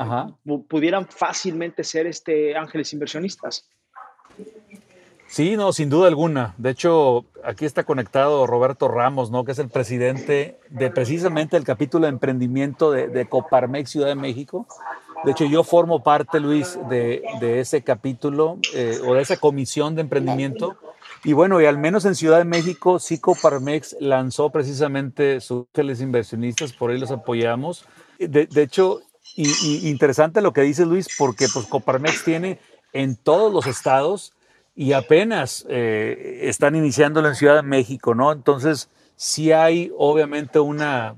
pudieran fácilmente ser este ángeles inversionistas. Sí, no, sin duda alguna. De hecho, aquí está conectado Roberto Ramos, ¿no? Que es el presidente de precisamente el capítulo de emprendimiento de, de Coparmex Ciudad de México. De hecho, yo formo parte, Luis, de, de ese capítulo eh, o de esa comisión de emprendimiento. Y bueno, y al menos en Ciudad de México, sí Coparmex lanzó precisamente sus ángeles inversionistas, por ahí los apoyamos. De, de hecho, y, y, interesante lo que dice Luis, porque pues Coparmex tiene en todos los estados y apenas eh, están iniciándolo en Ciudad de México, ¿no? Entonces, sí hay obviamente una,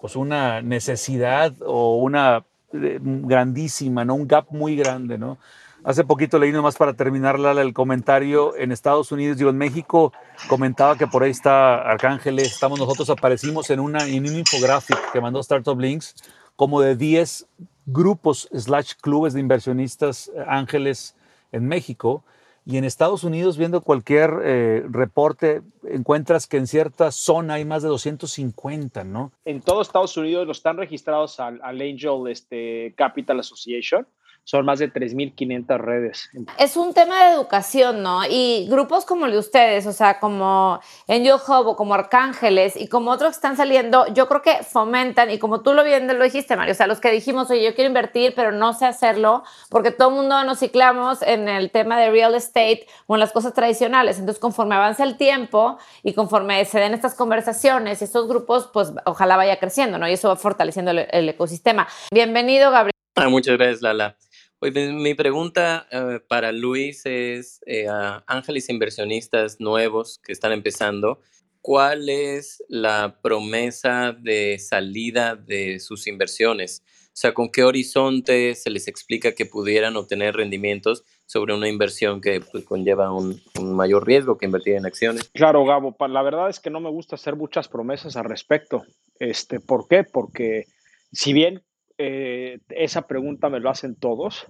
pues una necesidad o una eh, grandísima, ¿no? Un gap muy grande, ¿no? Hace poquito leí nomás para terminar el comentario en Estados Unidos, digo, en México comentaba que por ahí está Arcángeles, estamos nosotros, aparecimos en, una, en un infográfico que mandó Startup Links, como de 10 grupos slash clubes de inversionistas ángeles en México. Y en Estados Unidos, viendo cualquier eh, reporte, encuentras que en cierta zona hay más de 250, ¿no? En todo Estados Unidos los están registrados al, al Angel este, Capital Association son más de 3.500 redes. Es un tema de educación, ¿no? Y grupos como el de ustedes, o sea, como Angel Hub o como Arcángeles y como otros que están saliendo, yo creo que fomentan, y como tú lo bien lo dijiste, Mario, o sea, los que dijimos, oye, yo quiero invertir, pero no sé hacerlo, porque todo el mundo nos ciclamos en el tema de real estate o en las cosas tradicionales. Entonces, conforme avanza el tiempo y conforme se den estas conversaciones y estos grupos, pues ojalá vaya creciendo, ¿no? Y eso va fortaleciendo el, el ecosistema. Bienvenido, Gabriel. Ah, muchas gracias, Lala. Pues mi pregunta uh, para Luis es, eh, a ángeles inversionistas nuevos que están empezando, ¿cuál es la promesa de salida de sus inversiones? O sea, ¿con qué horizonte se les explica que pudieran obtener rendimientos sobre una inversión que pues, conlleva un, un, mayor riesgo que invertir en acciones? Claro, Gabo, la verdad es que no me gusta hacer muchas promesas al respecto. Este, ¿Por qué? Porque si bien eh, esa pregunta me lo hacen todos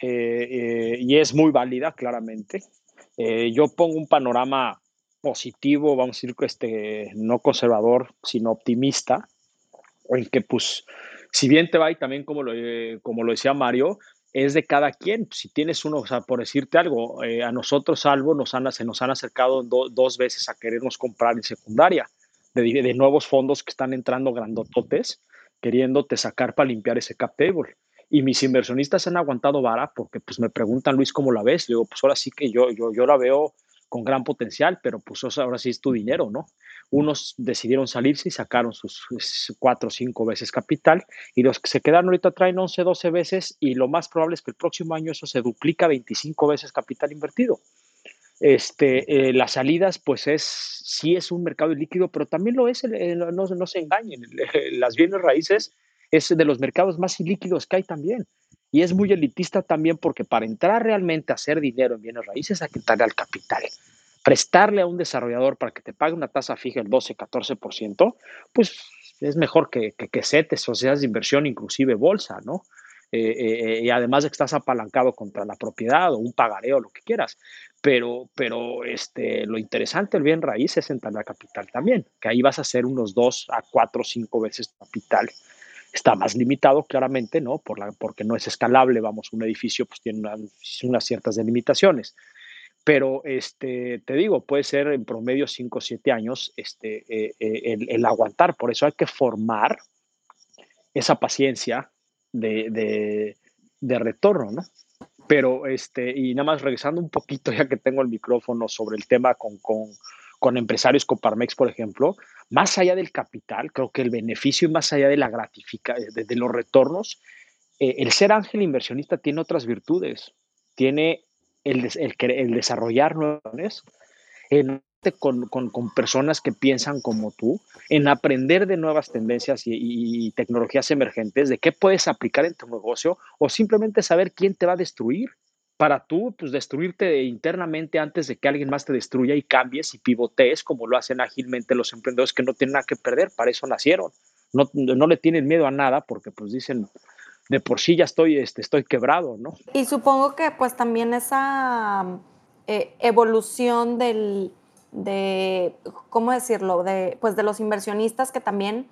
eh, eh, y es muy válida, claramente. Yo pongo un panorama positivo, vamos a decir este, no conservador, sino optimista, en que pues, si bien te va y también como lo, como lo decía Mario, es de cada quien. Si tienes uno, o sea, por decirte algo, a nosotros, salvo, nos han, se nos han acercado dos veces a querernos comprar en secundaria de, de, nuevos fondos que están entrando grandototes, queriéndote sacar para limpiar ese cap table. Y mis inversionistas han aguantado vara porque pues me preguntan, Luis, ¿cómo la ves? Le digo, pues ahora sí que yo, yo, yo la veo con gran potencial, pero pues ahora sí es tu dinero, ¿no? Unos decidieron salirse y sacaron sus cuatro cinco veces capital y los que se quedaron ahorita traen 11, 12 veces y lo más probable es que el próximo año eso se duplica 25 veces capital invertido. Este, eh, las salidas, pues es, sí es un mercado líquido, pero también lo es, no, no, se engañen, *laughs* las bienes raíces es de los mercados más ilíquidos que hay también. Y es muy elitista también porque para entrar realmente a hacer dinero en bienes raíces hay que entrarle al capital prestarle a un desarrollador para que te pague una tasa fija del 12, 14%, pues es mejor que, que, que sociedades de inversión, inclusive bolsa, ¿no? Eh, eh, y además estás apalancado contra la propiedad o un pagareo, lo que quieras. Pero, pero este, lo interesante del bien raíz es entrar a capital también, que ahí vas a hacer unos 2 a 4 o 5 veces capital. Está más limitado, claramente, ¿no? Por la, porque no es escalable, vamos, un edificio pues tiene unas ciertas delimitaciones pero este, te digo, puede ser en promedio 5 o 7 años este, eh, eh, el, aguantar. Por eso hay que formar esa paciencia de, retorno, ¿no? Pero, este, y nada más regresando un poquito, ya que tengo el micrófono sobre el tema con, con, empresarios Coparmex, por ejemplo, más allá del capital, creo que el beneficio y más allá de la gratificación, de, los retornos, eh, el ser ángel inversionista tiene otras virtudes. Tiene el, el, desarrollar nuevas, con, con, con, personas que piensan como tú, en aprender de nuevas tendencias y, tecnologías emergentes, de qué puedes aplicar en tu negocio o simplemente saber quién te va a destruir para tú pues destruirte internamente antes de que alguien más te destruya y cambies y pivotees como lo hacen ágilmente los emprendedores que no tienen nada que perder, para eso nacieron. No, no le tienen miedo a nada porque pues dicen, de por sí ya estoy, este, estoy quebrado, ¿no? Y supongo que pues también esa eh, evolución del, de, ¿cómo decirlo? De, pues de los inversionistas que también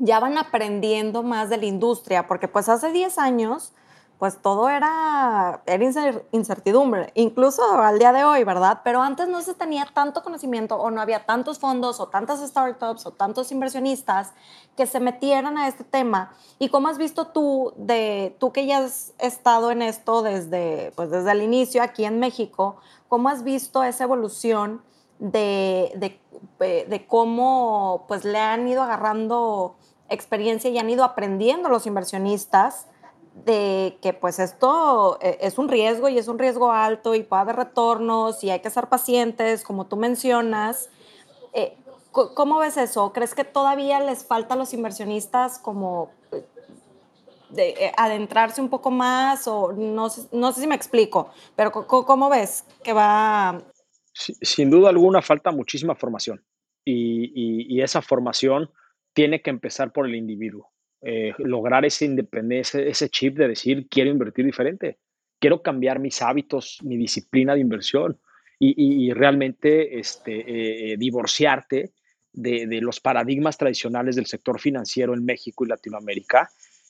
ya van aprendiendo más de la industria, porque pues hace 10 años pues todo era, era incertidumbre, incluso al día de hoy, ¿verdad? Pero antes no se tenía tanto conocimiento o no había tantos fondos o tantas startups o tantos inversionistas que se metieran a este tema. ¿Y cómo has visto tú, de, tú que ya has estado en esto desde, pues desde el inicio aquí en México, cómo has visto esa evolución de, de, de cómo pues le han ido agarrando experiencia y han ido aprendiendo los inversionistas? de que pues esto eh, es un riesgo y es un riesgo alto y puede haber retornos y hay que ser pacientes, como tú mencionas. Eh, ¿Cómo ves eso? ¿Crees que todavía les falta a los inversionistas como eh, de, adentrarse un poco más o no, no sé si me explico, pero ¿cómo ves que va? Sin duda alguna falta muchísima formación y, y esa formación tiene que empezar por el individuo. Eh, lograr esa independencia, ese chip de decir, quiero invertir diferente, quiero cambiar mis hábitos, mi disciplina de inversión y, realmente este, eh, divorciarte de, de, los paradigmas tradicionales del sector financiero en México y Latinoamérica,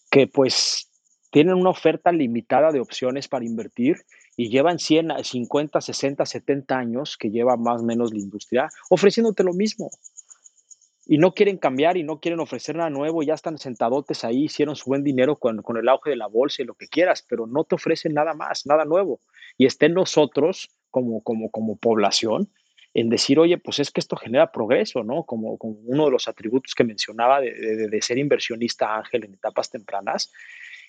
que pues tienen una oferta limitada de opciones para invertir y llevan 100, 50, 60, 70 años que lleva más o menos la industria ofreciéndote lo mismo y no quieren cambiar y no quieren ofrecer nada nuevo, ya están sentadotes ahí, hicieron su buen dinero con, con, el auge de la bolsa y lo que quieras, pero no te ofrecen nada más, nada nuevo. Y estén nosotros como, como, como población en decir, oye, pues es que esto genera progreso, ¿no? Como, como uno de los atributos que mencionaba de, de, de ser inversionista ángel en etapas tempranas,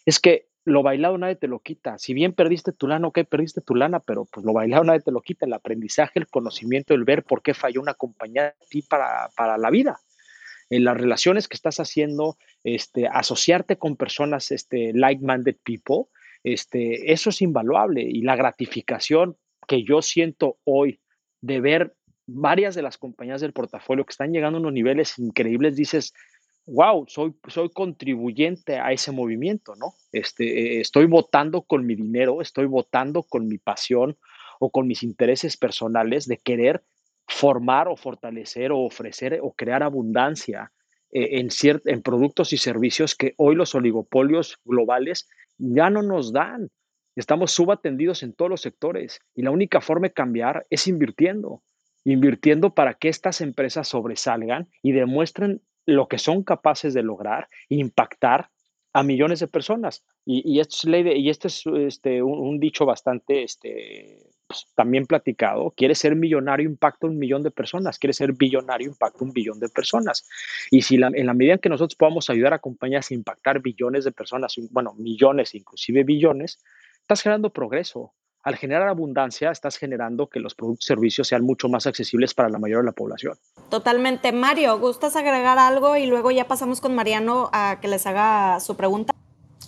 es que lo bailado nadie te lo quita. Si bien perdiste tu lana, ok, perdiste tu lana, pero pues lo bailado nadie te lo quita. El aprendizaje, el conocimiento, el ver por qué falló una compañía a ti para, para la vida en las relaciones que estás haciendo, este, asociarte con personas este, like-minded people, este, eso es invaluable. Y la gratificación que yo siento hoy de ver varias de las compañías del portafolio que están llegando a unos niveles increíbles, dices, wow, soy, soy contribuyente a ese movimiento, ¿no? Este, estoy votando con mi dinero, estoy votando con mi pasión o con mis intereses personales de querer formar o fortalecer o ofrecer o crear abundancia eh, en, en productos y servicios que hoy los oligopolios globales ya no nos dan. Estamos subatendidos en todos los sectores y la única forma de cambiar es invirtiendo, invirtiendo para que estas empresas sobresalgan y demuestren lo que son capaces de lograr impactar a millones de personas. Y, esto es, ley y este es este, un, dicho bastante este, pues, también platicado. Quiere ser millonario, impacta un millón de personas. Quiere ser billonario, impacta un billón de personas. Y si en la medida en que nosotros podamos ayudar a compañías a impactar billones de personas, bueno, millones, inclusive billones, estás generando progreso. Al generar abundancia, estás generando que los productos y servicios sean mucho más accesibles para la mayoría de la población. Totalmente. Mario, ¿gustas agregar algo y luego ya pasamos con Mariano a que les haga su pregunta?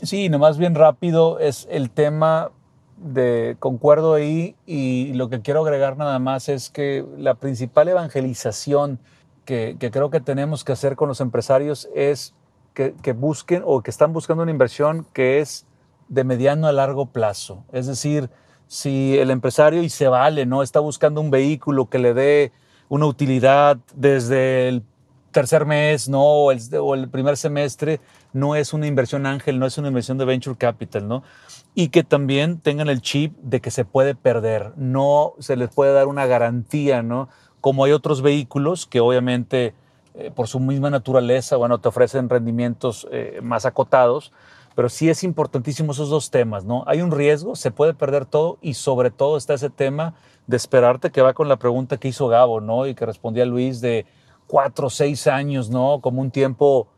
Sí, nomás bien rápido es el tema de concuerdo ahí y lo que quiero agregar nada más es que la principal evangelización que, creo que tenemos que hacer con los empresarios es que, que, busquen o que están buscando una inversión que es de mediano a largo plazo. Es decir, si el empresario, y se vale, ¿no? Está buscando un vehículo que le dé una utilidad desde el tercer mes, ¿no? O el, primer semestre, no es una inversión ángel, no es una inversión de venture capital, ¿no? Y que también tengan el chip de que se puede perder, no se les puede dar una garantía, ¿no? Como hay otros vehículos que obviamente eh, por su misma naturaleza, bueno, te ofrecen rendimientos eh, más acotados, pero sí es importantísimo esos dos temas, ¿no? Hay un riesgo, se puede perder todo y sobre todo está ese tema de esperarte que va con la pregunta que hizo Gabo, ¿no? Y que respondía Luis de cuatro o seis años, ¿no? Como un tiempo,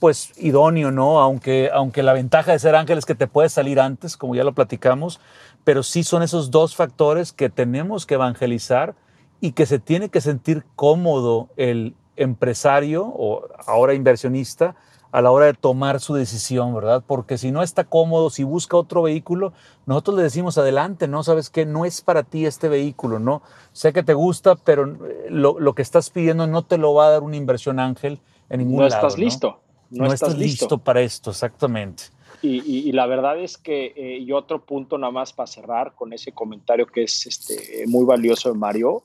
pues, idóneo, ¿no? Aunque, aunque la ventaja de ser ángel es que te puedes salir antes, como ya lo platicamos, pero sí son esos dos factores que tenemos que evangelizar y que se tiene que sentir cómodo el empresario o ahora inversionista a la hora de tomar su decisión, ¿verdad? Porque si no está cómodo, si busca otro vehículo, nosotros le decimos adelante, ¿no? Sabes que no es para ti este vehículo, ¿no? Sé que te gusta, pero eh, lo, que estás pidiendo no te lo va a dar una inversión ángel en ningún no Estás listo. No, estás, listo. para esto, exactamente. Y, la verdad es que, eh, y otro punto nada más para cerrar con ese comentario que es este, muy valioso de Mario,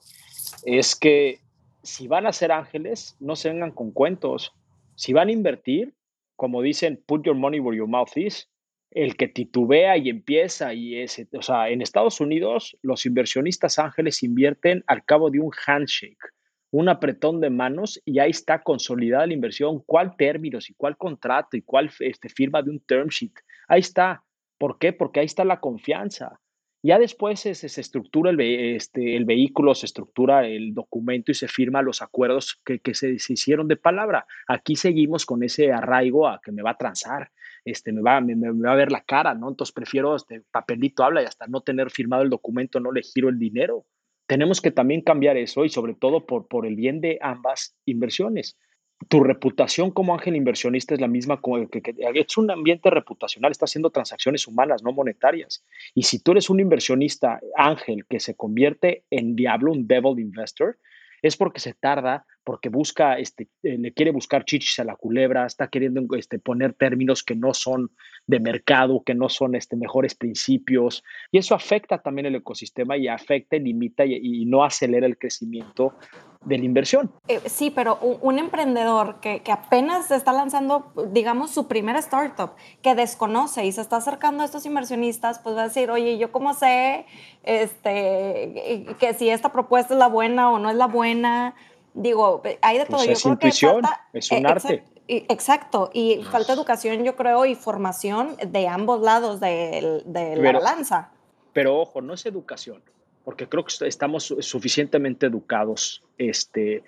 es que si van a ser ángeles, no se vengan con cuentos si van a invertir, como dicen, put your money where your mouth is, el que titubea y empieza y ese, o sea, en Estados Unidos los inversionistas ángeles invierten al cabo de un handshake, un apretón de manos y ahí está consolidada la inversión, cuál términos y cuál contrato y cuál este, firma de un term sheet. Ahí está. ¿Por qué? Porque ahí está la confianza. Ya después se, estructura el, este, el, vehículo, se estructura el documento y se firma los acuerdos que, se, hicieron de palabra. Aquí seguimos con ese arraigo a que me va a transar, este, me, va, me va a ver la cara, ¿no? Entonces prefiero este papelito habla y hasta no tener firmado el documento no le giro el dinero. Tenemos que también cambiar eso y sobre todo por, por el bien de ambas inversiones tu reputación como ángel inversionista es la misma como que, es un ambiente reputacional, está haciendo transacciones humanas, no monetarias. Y si tú eres un inversionista ángel que se convierte en diablo, un devil investor, es porque se tarda, porque busca, este, eh, le quiere buscar chichis a la culebra, está queriendo este, poner términos que no son de mercado, que no son este, mejores principios, y eso afecta también el ecosistema y afecta, limita y no acelera el crecimiento de la inversión. Eh, sí, pero un, emprendedor que, que, apenas está lanzando, digamos, su primera startup, que desconoce y se está acercando a estos inversionistas, pues va a decir, oye, ¿yo cómo sé este, que si esta propuesta es la buena o no es la buena? Digo, hay de todo. Pues es intuición, es un eh, arte. Exacto, y falta educación, yo creo, y formación de ambos lados de, de la balanza. Pero ojo, no es educación porque creo que estamos suficientemente educados, este, eh,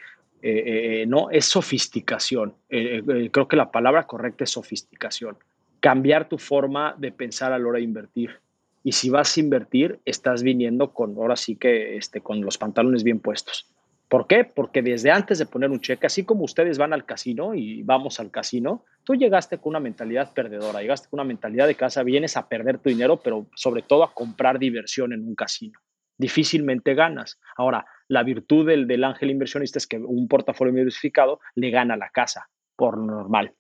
eh, ¿no? Es sofisticación. Eh, creo que la palabra correcta es sofisticación. Cambiar tu forma de pensar a la hora de invertir. Y si vas a invertir, estás viniendo con, ahora sí que, este, con los pantalones bien puestos. ¿Por qué? Porque desde antes de poner un cheque, así como ustedes van al casino y vamos al casino, tú llegaste con una mentalidad perdedora, llegaste con una mentalidad de casa, vienes a perder tu dinero, pero sobre todo a comprar diversión en un casino difícilmente ganas. Ahora, la virtud del, del ángel inversionista es que un portafolio diversificado le gana la casa, por normal.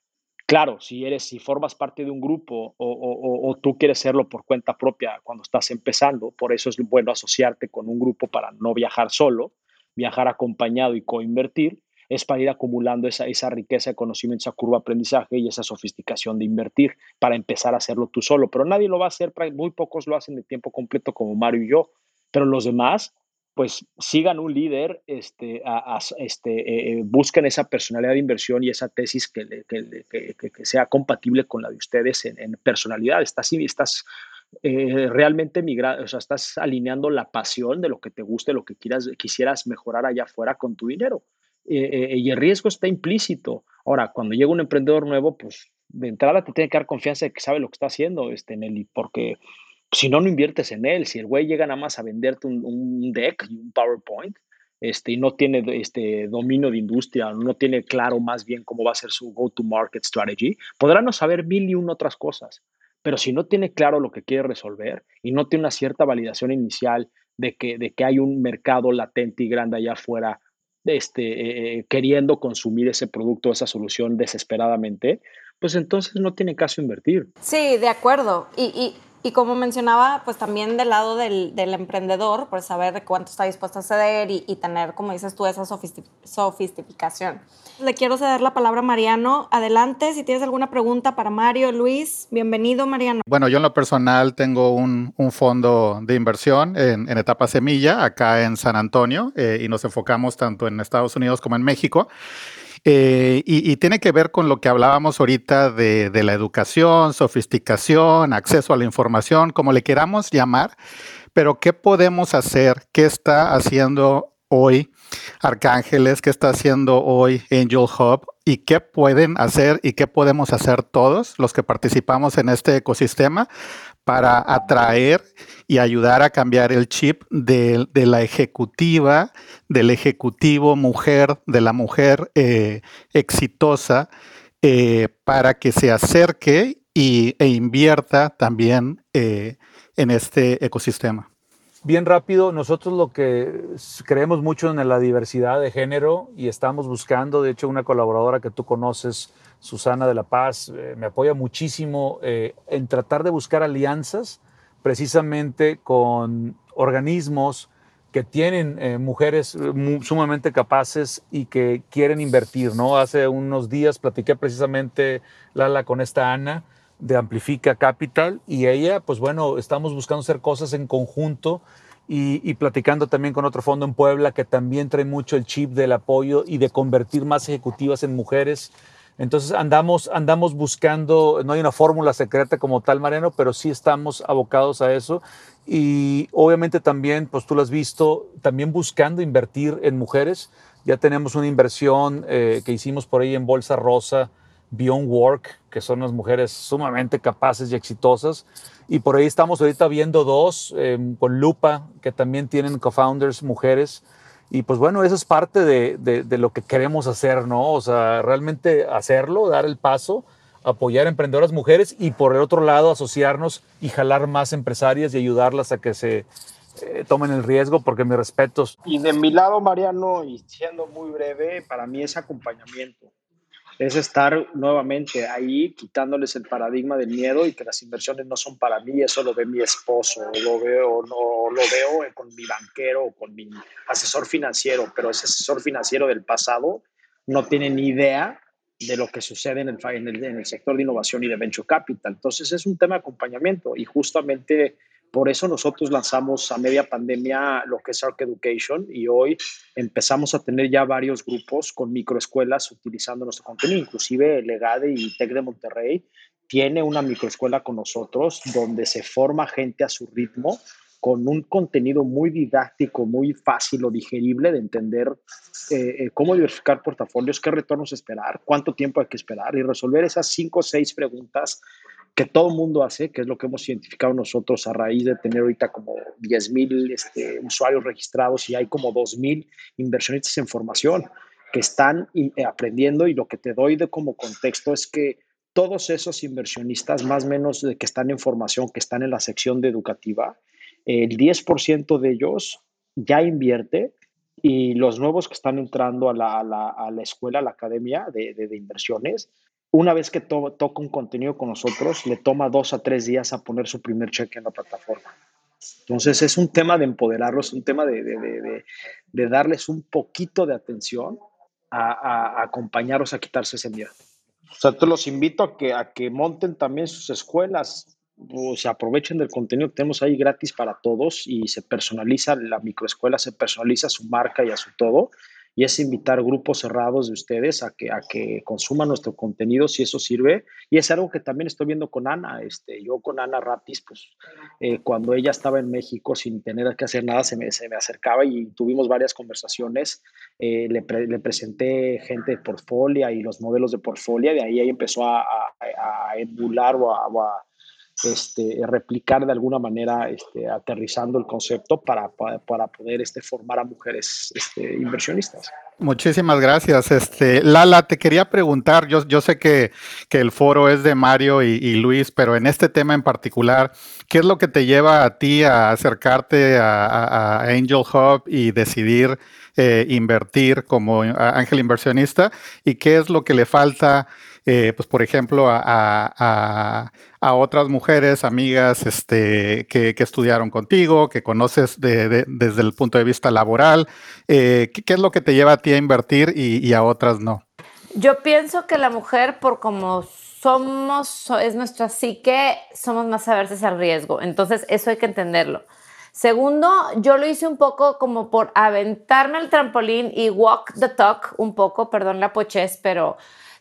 Claro, si eres, si formas parte de un grupo o, o, tú quieres serlo por cuenta propia cuando estás empezando, por eso es bueno asociarte con un grupo para no viajar solo, viajar acompañado y coinvertir, es para ir acumulando esa, esa riqueza de conocimiento, esa curva aprendizaje y esa sofisticación de invertir para empezar a hacerlo tú solo. Pero nadie lo va a hacer, muy pocos lo hacen de tiempo completo como Mario y yo, pero los demás pues sigan un líder, este, este, eh, eh, busquen esa personalidad de inversión y esa tesis que, sea compatible con la de ustedes en, personalidad. Estás, estás eh, realmente migrando, o sea, estás alineando la pasión de lo que te guste, lo que quieras, quisieras mejorar allá afuera con tu dinero. y el riesgo está implícito. Ahora, cuando llega un emprendedor nuevo, pues de entrada te tiene que dar confianza de que sabe lo que está haciendo, este, Nelly, porque si no, no inviertes en él. Si el güey llega nada más a venderte un, deck y un PowerPoint, este, y no tiene este dominio de industria, no tiene claro más bien cómo va a ser su go-to-market strategy, podrá no saber mil y una otras cosas, pero si no tiene claro lo que quiere resolver y no tiene una cierta validación inicial de que, de que hay un mercado latente y grande allá afuera este, eh, queriendo consumir ese producto, esa solución desesperadamente, pues entonces no tiene caso invertir. Sí, de acuerdo. Y como mencionaba, pues también del lado del, emprendedor, pues saber cuánto está dispuesto a ceder y, tener, como dices tú, esa sofisticación. Le quiero ceder la palabra a Mariano. Adelante, si tienes alguna pregunta para Mario, Luis, bienvenido Mariano. Bueno, yo en lo personal tengo un, fondo de inversión en, en, etapa semilla acá en San Antonio eh, y nos enfocamos tanto en Estados Unidos como en México. Eh, y, tiene que ver con lo que hablábamos ahorita de, la educación, sofisticación, acceso a la información, como le queramos llamar, pero ¿qué podemos hacer? ¿Qué está haciendo hoy Arcángeles? ¿Qué está haciendo hoy Angel Hub? ¿Y qué pueden hacer y qué podemos hacer todos los que participamos en este ecosistema para atraer y ayudar a cambiar el chip de, la ejecutiva, del ejecutivo mujer, de la mujer eh, exitosa, eh, para que se acerque y, e invierta también eh, en este ecosistema. Bien rápido, nosotros lo que creemos mucho en la diversidad de género y estamos buscando, de hecho, una colaboradora que tú conoces, Susana de la Paz, eh, me apoya muchísimo eh, en tratar de buscar alianzas precisamente con organismos que tienen eh, mujeres sumamente capaces y que quieren invertir, ¿no? Hace unos días platiqué precisamente, Lala, con esta Ana de Amplifica Capital y ella, pues bueno, estamos buscando hacer cosas en conjunto y, y, platicando también con otro fondo en Puebla que también trae mucho el chip del apoyo y de convertir más ejecutivas en mujeres entonces andamos, andamos buscando, no hay una fórmula secreta como tal, Mariano, pero sí estamos abocados a eso. Y obviamente también, pues tú lo has visto, también buscando invertir en mujeres. Ya tenemos una inversión eh, que hicimos por ahí en Bolsa Rosa, Beyond Work, que son unas mujeres sumamente capaces y exitosas. Y por ahí estamos ahorita viendo dos eh, con Lupa, que también tienen co-founders mujeres. Y pues bueno, eso es parte de, de, lo que queremos hacer, ¿no? O sea, realmente hacerlo, dar el paso, apoyar a emprendedoras mujeres y por el otro lado asociarnos y jalar más empresarias y ayudarlas a que se eh, tomen el riesgo, porque mis respetos. Y de mi lado, Mariano, y siendo muy breve, para mí es acompañamiento es estar nuevamente ahí quitándoles el paradigma del miedo y que las inversiones no son para mí, eso lo ve mi esposo, lo veo, no, lo veo con mi banquero o con mi asesor financiero, pero ese asesor financiero del pasado no tiene ni idea de lo que sucede en el, en el, en el sector de innovación y de venture capital. Entonces es un tema de acompañamiento y justamente por eso nosotros lanzamos a media pandemia lo que es Arc Education y hoy empezamos a tener ya varios grupos con microescuelas utilizando nuestro contenido, inclusive Legade y Tec de Monterrey tiene una microescuela con nosotros donde se forma gente a su ritmo con un contenido muy didáctico, muy fácil o digerible de entender eh, eh, cómo diversificar portafolios, qué retornos esperar, cuánto tiempo hay que esperar y resolver esas cinco o seis preguntas que todo mundo hace, que es lo que hemos identificado nosotros a raíz de tener ahorita como 10 mil este, usuarios registrados y hay como 2 mil inversionistas en formación que están eh, aprendiendo. Y lo que te doy de como contexto es que todos esos inversionistas, más o menos de que están en formación, que están en la sección de educativa, el 10% de ellos ya invierte y los nuevos que están entrando a la, a la, escuela, a la academia de, de inversiones, una vez que toca un contenido con nosotros, le toma dos a tres días a poner su primer cheque en la plataforma. Entonces es un tema de empoderarlos, un tema de, de, de, de darles un poquito de atención a, a acompañarlos a quitarse ese miedo. O sea, te los invito a que, a que monten también sus escuelas, o se aprovechen del contenido que tenemos ahí gratis para todos y se personaliza, la microescuela se personaliza a su marca y a su todo y es invitar grupos cerrados de ustedes a que, a que consuman nuestro contenido si eso sirve. Y es algo que también estoy viendo con Ana. Este, yo con Ana Ratis, pues eh, cuando ella estaba en México sin tener que hacer nada, se me, se me acercaba y tuvimos varias conversaciones. Eh, le, le, presenté gente de portfolio y los modelos de portfolio, de ahí ella empezó a, a, a emular o a, este, replicar de alguna manera, este, aterrizando el concepto para, para, poder este, formar a mujeres este, inversionistas. Muchísimas gracias. Este, Lala, te quería preguntar, yo, yo sé que, que el foro es de Mario y, Luis, pero en este tema en particular, ¿qué es lo que te lleva a ti a acercarte a Angel Hub y decidir eh, invertir como ángel inversionista? ¿Y qué es lo que le falta? Eh, pues por ejemplo, a, a, a, otras mujeres, amigas este, que, que estudiaron contigo, que conoces de, de, desde el punto de vista laboral. Eh, ¿qué, ¿qué, es lo que te lleva a ti a invertir y, y, a otras no? Yo pienso que la mujer, por como somos, es nuestra psique, somos más averses al riesgo. Entonces, eso hay que entenderlo. Segundo, yo lo hice un poco como por aventarme al trampolín y walk the talk un poco, perdón la pochez, pero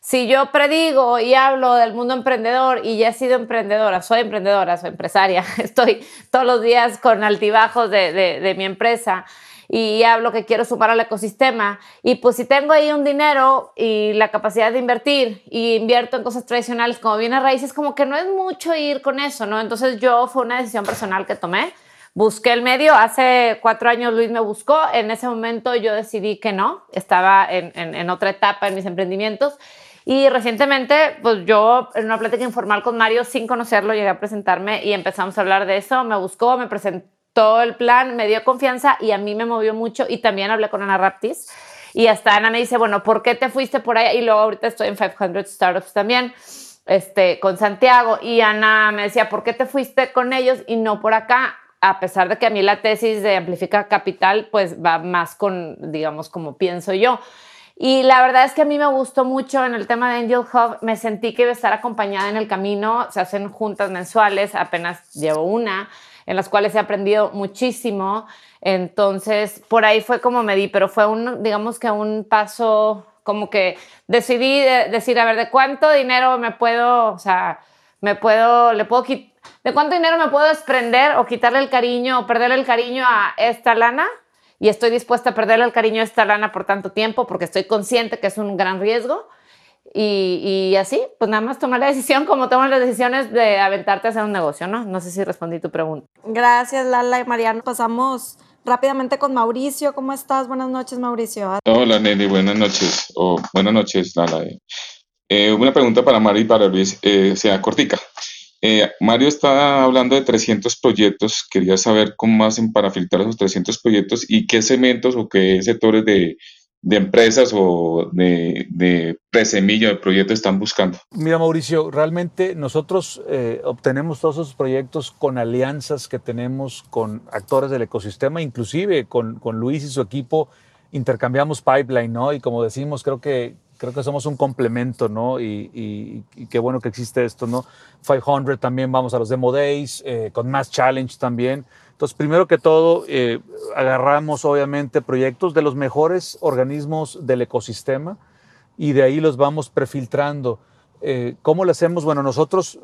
si yo predigo y hablo del mundo emprendedor y ya he sido emprendedora, soy emprendedora, soy empresaria, *laughs* estoy todos los días con altibajos de, mi empresa y hablo que quiero sumar al ecosistema y pues si tengo ahí un dinero y la capacidad de invertir y invierto en cosas tradicionales como bienes raíces, como que no es mucho ir con eso, ¿no? Entonces yo fue una decisión personal que tomé. Busqué el medio, hace cuatro años Luis me buscó, en ese momento yo decidí que no, estaba en otra etapa en mis emprendimientos y recientemente, pues yo en una plática informal con Mario, sin conocerlo, llegué a presentarme y empezamos a hablar de eso. Me buscó, me presentó el plan, me dio confianza y a mí me movió mucho. Y también hablé con Ana Raptis. Y hasta Ana me dice, bueno, ¿por qué te fuiste por ahí? Y luego ahorita estoy en 500 Startups también, este, con Santiago. Y Ana me decía, ¿por qué te fuiste con ellos y no por acá? a pesar de que a mí la tesis de Amplifica Capital, pues va más con, digamos, como pienso yo. Y la verdad es que a mí me gustó mucho en el tema de Angel Hub, me sentí que iba a estar acompañada en el camino, se hacen juntas mensuales, apenas llevo una, en las cuales he aprendido muchísimo, entonces por ahí fue como me di, pero fue un, digamos que un paso, como que decidí de, decir, a ver, ¿de cuánto dinero me puedo, o sea, me puedo, le puedo ¿de cuánto dinero me puedo desprender o quitarle el cariño o perderle el cariño a esta lana? Y estoy dispuesta a perderle el cariño a esta lana por tanto tiempo porque estoy consciente que es un gran riesgo. Y, y, así, pues nada más tomar la *laughs* decisión como toman las decisiones de aventarte a hacer un negocio, ¿no? No sé si respondí tu pregunta. Gracias, Lala y Mariano. Pasamos rápidamente con Mauricio. ¿Cómo estás? Buenas noches, Mauricio. Hola, Nelly. Buenas noches. Oh, buenas noches, Lala. Eh, una pregunta para Mari y para Luis, eh, sea cortica. Eh, Mario está hablando de 300 proyectos. Quería saber cómo hacen para filtrar esos 300 proyectos y qué segmentos o qué sectores de, de empresas o de, de presemilla de proyectos están buscando. Mira, Mauricio, realmente nosotros eh, obtenemos todos esos proyectos con alianzas que tenemos con actores del ecosistema, inclusive con, con Luis y su equipo intercambiamos pipeline, ¿no? Y como decimos, creo que creo que somos un complemento, ¿no? Y, y, y, qué bueno que existe esto, ¿no? 500 también vamos a los Demo Days, eh, con Mass Challenge también. Entonces, primero que todo, eh, agarramos obviamente proyectos de los mejores organismos del ecosistema y de ahí los vamos prefiltrando. Eh, ¿Cómo lo hacemos? Bueno, nosotros,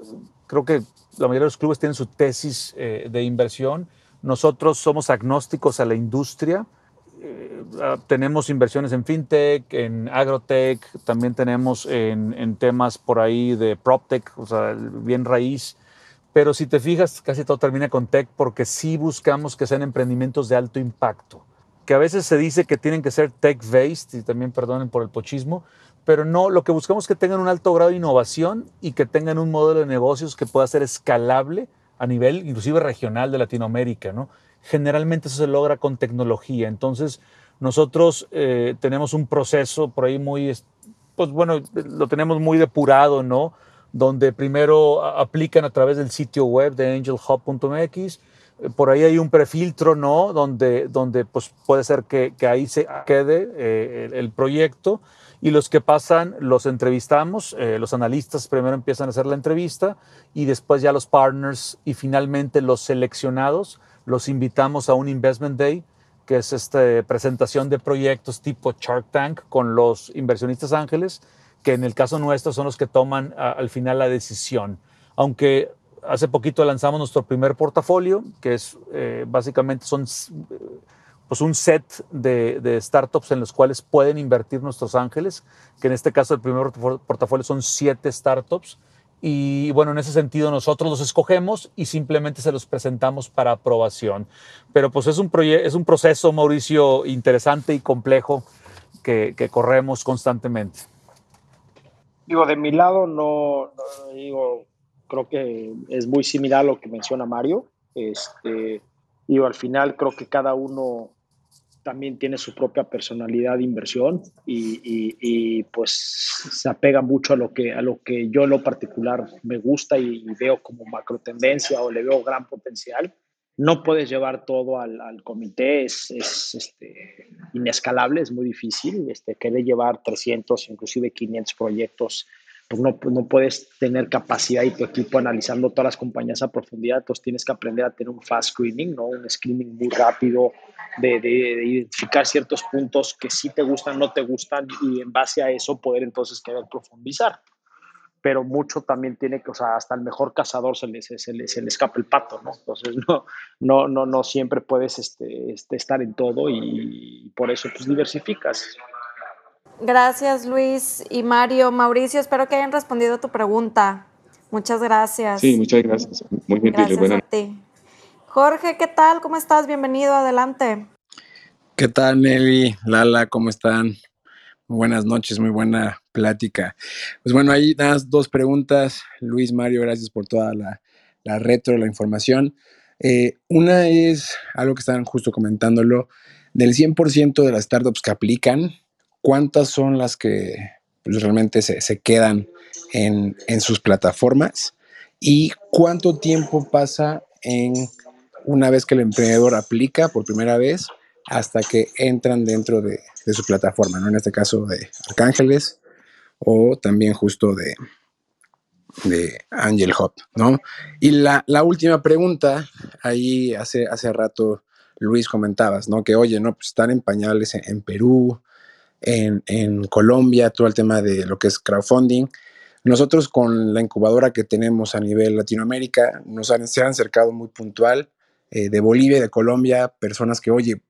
creo que la mayoría de los clubes tienen su tesis eh, de inversión. Nosotros somos agnósticos a la industria eh, tenemos inversiones en fintech, en agrotech, también tenemos en, en, temas por ahí de proptech, o sea, bien raíz. Pero si te fijas, casi todo termina con tech porque sí buscamos que sean emprendimientos de alto impacto. Que a veces se dice que tienen que ser tech-based, y también perdonen por el pochismo, pero no, lo que buscamos es que tengan un alto grado de innovación y que tengan un modelo de negocios que pueda ser escalable a nivel inclusive regional de Latinoamérica, ¿no? Generalmente eso se logra con tecnología. Entonces, nosotros eh, tenemos un proceso por ahí muy, pues bueno, lo tenemos muy depurado, ¿no? Donde primero aplican a través del sitio web de angelhub.mx, por ahí hay un prefiltro, ¿no? Donde, donde pues puede ser que, que ahí se quede eh, el, el, proyecto y los que pasan los entrevistamos, eh, los analistas primero empiezan a hacer la entrevista y después ya los partners y finalmente los seleccionados los invitamos a un Investment Day, que es esta presentación de proyectos tipo Shark Tank con los inversionistas ángeles, que en el caso nuestro son los que toman al final la decisión. Aunque hace poquito lanzamos nuestro primer portafolio, que es eh, básicamente son pues un set de, startups en los cuales pueden invertir nuestros ángeles, que en este caso el primer portafolio son siete startups. Y bueno, en ese sentido nosotros los escogemos y simplemente se los presentamos para aprobación. Pero pues es un, es un proceso, Mauricio, interesante y complejo que, que corremos constantemente. Digo, de mi lado no, no digo, creo que es muy similar a lo que menciona Mario. Este, digo, al final creo que cada uno también tiene su propia personalidad de inversión y, y, pues se apega mucho a lo que a lo que yo en lo particular me gusta y, veo como macro tendencia o le veo gran potencial. No puedes llevar todo al, al comité, es, es este, inescalable, es muy difícil. Este, querer llevar 300, inclusive 500 proyectos pues no, no, puedes tener capacidad y tu equipo analizando todas las compañías a profundidad, entonces tienes que aprender a tener un fast screening, ¿no? un screening muy rápido de, de, de, identificar ciertos puntos que sí te gustan, no te gustan y en base a eso poder entonces querer profundizar. Pero mucho también tiene que, o sea, hasta el mejor cazador se le, se, le, se le escapa el pato, ¿no? Entonces no, no, no, no siempre puedes este, este, estar en todo y, y por eso pues diversificas. Gracias, Luis y Mario. Mauricio, espero que hayan respondido a tu pregunta. Muchas gracias. Sí, muchas gracias. Muy gentil. Gracias a ti. Jorge, ¿qué tal? ¿Cómo estás? Bienvenido, adelante. ¿Qué tal, Nelly? Lala, ¿cómo están? Muy buenas noches, muy buena plática. Pues bueno, ahí das dos preguntas. Luis, Mario, gracias por toda la, la retro, la información. Eh, una es algo que estaban justo comentándolo. Del 100% de las startups que aplican, cuántas son las que pues, realmente se, se quedan en, en, sus plataformas y cuánto tiempo pasa en una vez que el emprendedor aplica por primera vez hasta que entran dentro de, de su plataforma, ¿no? En este caso de Arcángeles o también justo de, de Angel Hub, ¿no? Y la, la, última pregunta, ahí hace, hace rato Luis comentabas, ¿no? Que oye, ¿no? Pues están en pañales en Perú, en, Colombia, todo el tema de lo que es crowdfunding. Nosotros con la incubadora que tenemos a nivel Latinoamérica nos han, se han acercado muy puntual eh, de Bolivia de Colombia, personas que, oye,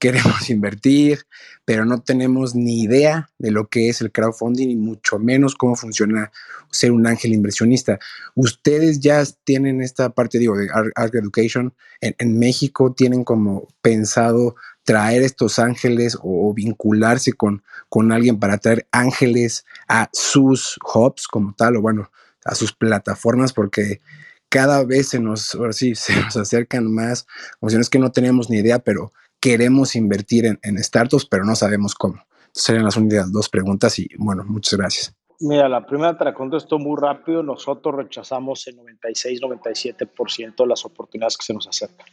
queremos *laughs* invertir, pero no tenemos ni idea de lo que es el crowdfunding y mucho menos cómo funciona ser un ángel inversionista. Ustedes ya tienen esta parte, digo, de Arc Education en, México, tienen como pensado traer estos ángeles o, vincularse con, con alguien para traer ángeles a sus hubs como tal, o bueno, a sus plataformas, porque cada vez se nos, sí, *laughs* se nos acercan más opciones que no tenemos ni idea, pero queremos invertir en, en startups, pero no sabemos cómo. Entonces serían las únicas dos preguntas y bueno, muchas gracias. Mira, la primera te la contesto muy rápido. Nosotros rechazamos el 96-97% de las oportunidades que se nos acercan.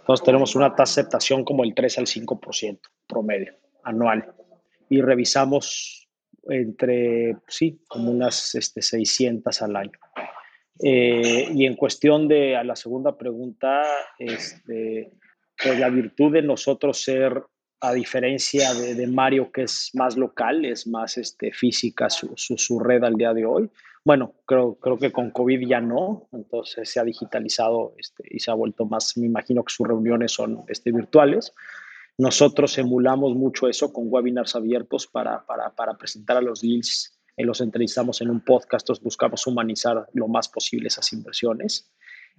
Entonces tenemos una tasa de aceptación como el 3 al 5% promedio anual. Y revisamos entre, sí, como unas este, 600 al año. Eh, y en cuestión de a la segunda pregunta, este, pues la virtud de nosotros ser, a diferencia de, de, Mario, que es más local, es más este, física su, su, su red al día de hoy, bueno, creo, creo que con COVID ya no, entonces se ha digitalizado este, y se ha vuelto más, me imagino que sus reuniones son este, virtuales. Nosotros emulamos mucho eso con webinars abiertos para, para, para presentar a los deals, eh, los entrevistamos en un podcast, buscamos humanizar lo más posible esas inversiones.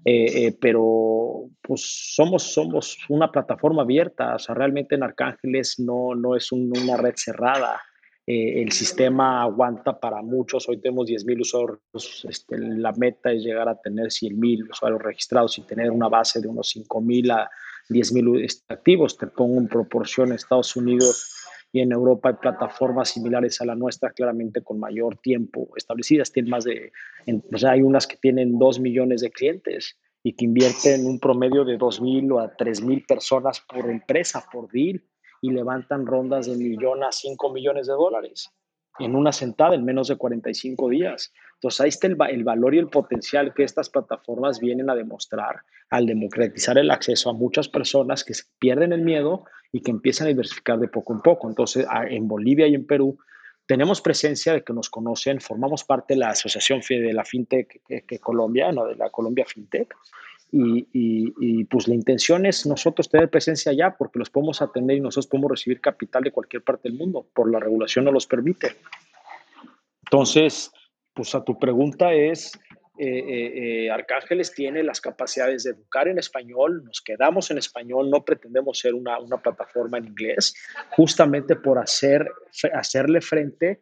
Eh, eh, pero pues somos, somos una plataforma abierta, o sea, realmente en Arcángeles no, no es un, una red cerrada, eh, el sistema aguanta para muchos. Hoy tenemos 10.000 usuarios. Este, la meta es llegar a tener 100.000 usuarios registrados y tener una base de unos 5.000 a 10.000 este, activos. Te pongo en proporción Estados Unidos y en Europa hay plataformas similares a la nuestra, claramente con mayor tiempo establecidas. Tienen más de, en, o sea, hay unas que tienen 2 millones de clientes y que invierte en un promedio de 2.000 o a 3.000 personas por empresa, por deal, y levantan rondas de millón a 5 millones de dólares en una sentada en menos de 45 días. Entonces ahí está el, el, valor y el potencial que estas plataformas vienen a demostrar al democratizar el acceso a muchas personas que pierden el miedo y que empiezan a diversificar de poco en poco. Entonces en Bolivia y en Perú tenemos presencia de que nos conocen, formamos parte de la asociación de la FinTech que, Colombia, ¿no? de la Colombia FinTech, y, y, pues la intención es nosotros tener presencia allá porque los podemos atender y nosotros podemos recibir capital de cualquier parte del mundo, por la regulación no los permite. Entonces, pues a tu pregunta es, eh, eh, eh, Arcángeles tiene las capacidades de educar en español, nos quedamos en español, no pretendemos ser una, una plataforma en inglés, justamente por hacer, hacerle frente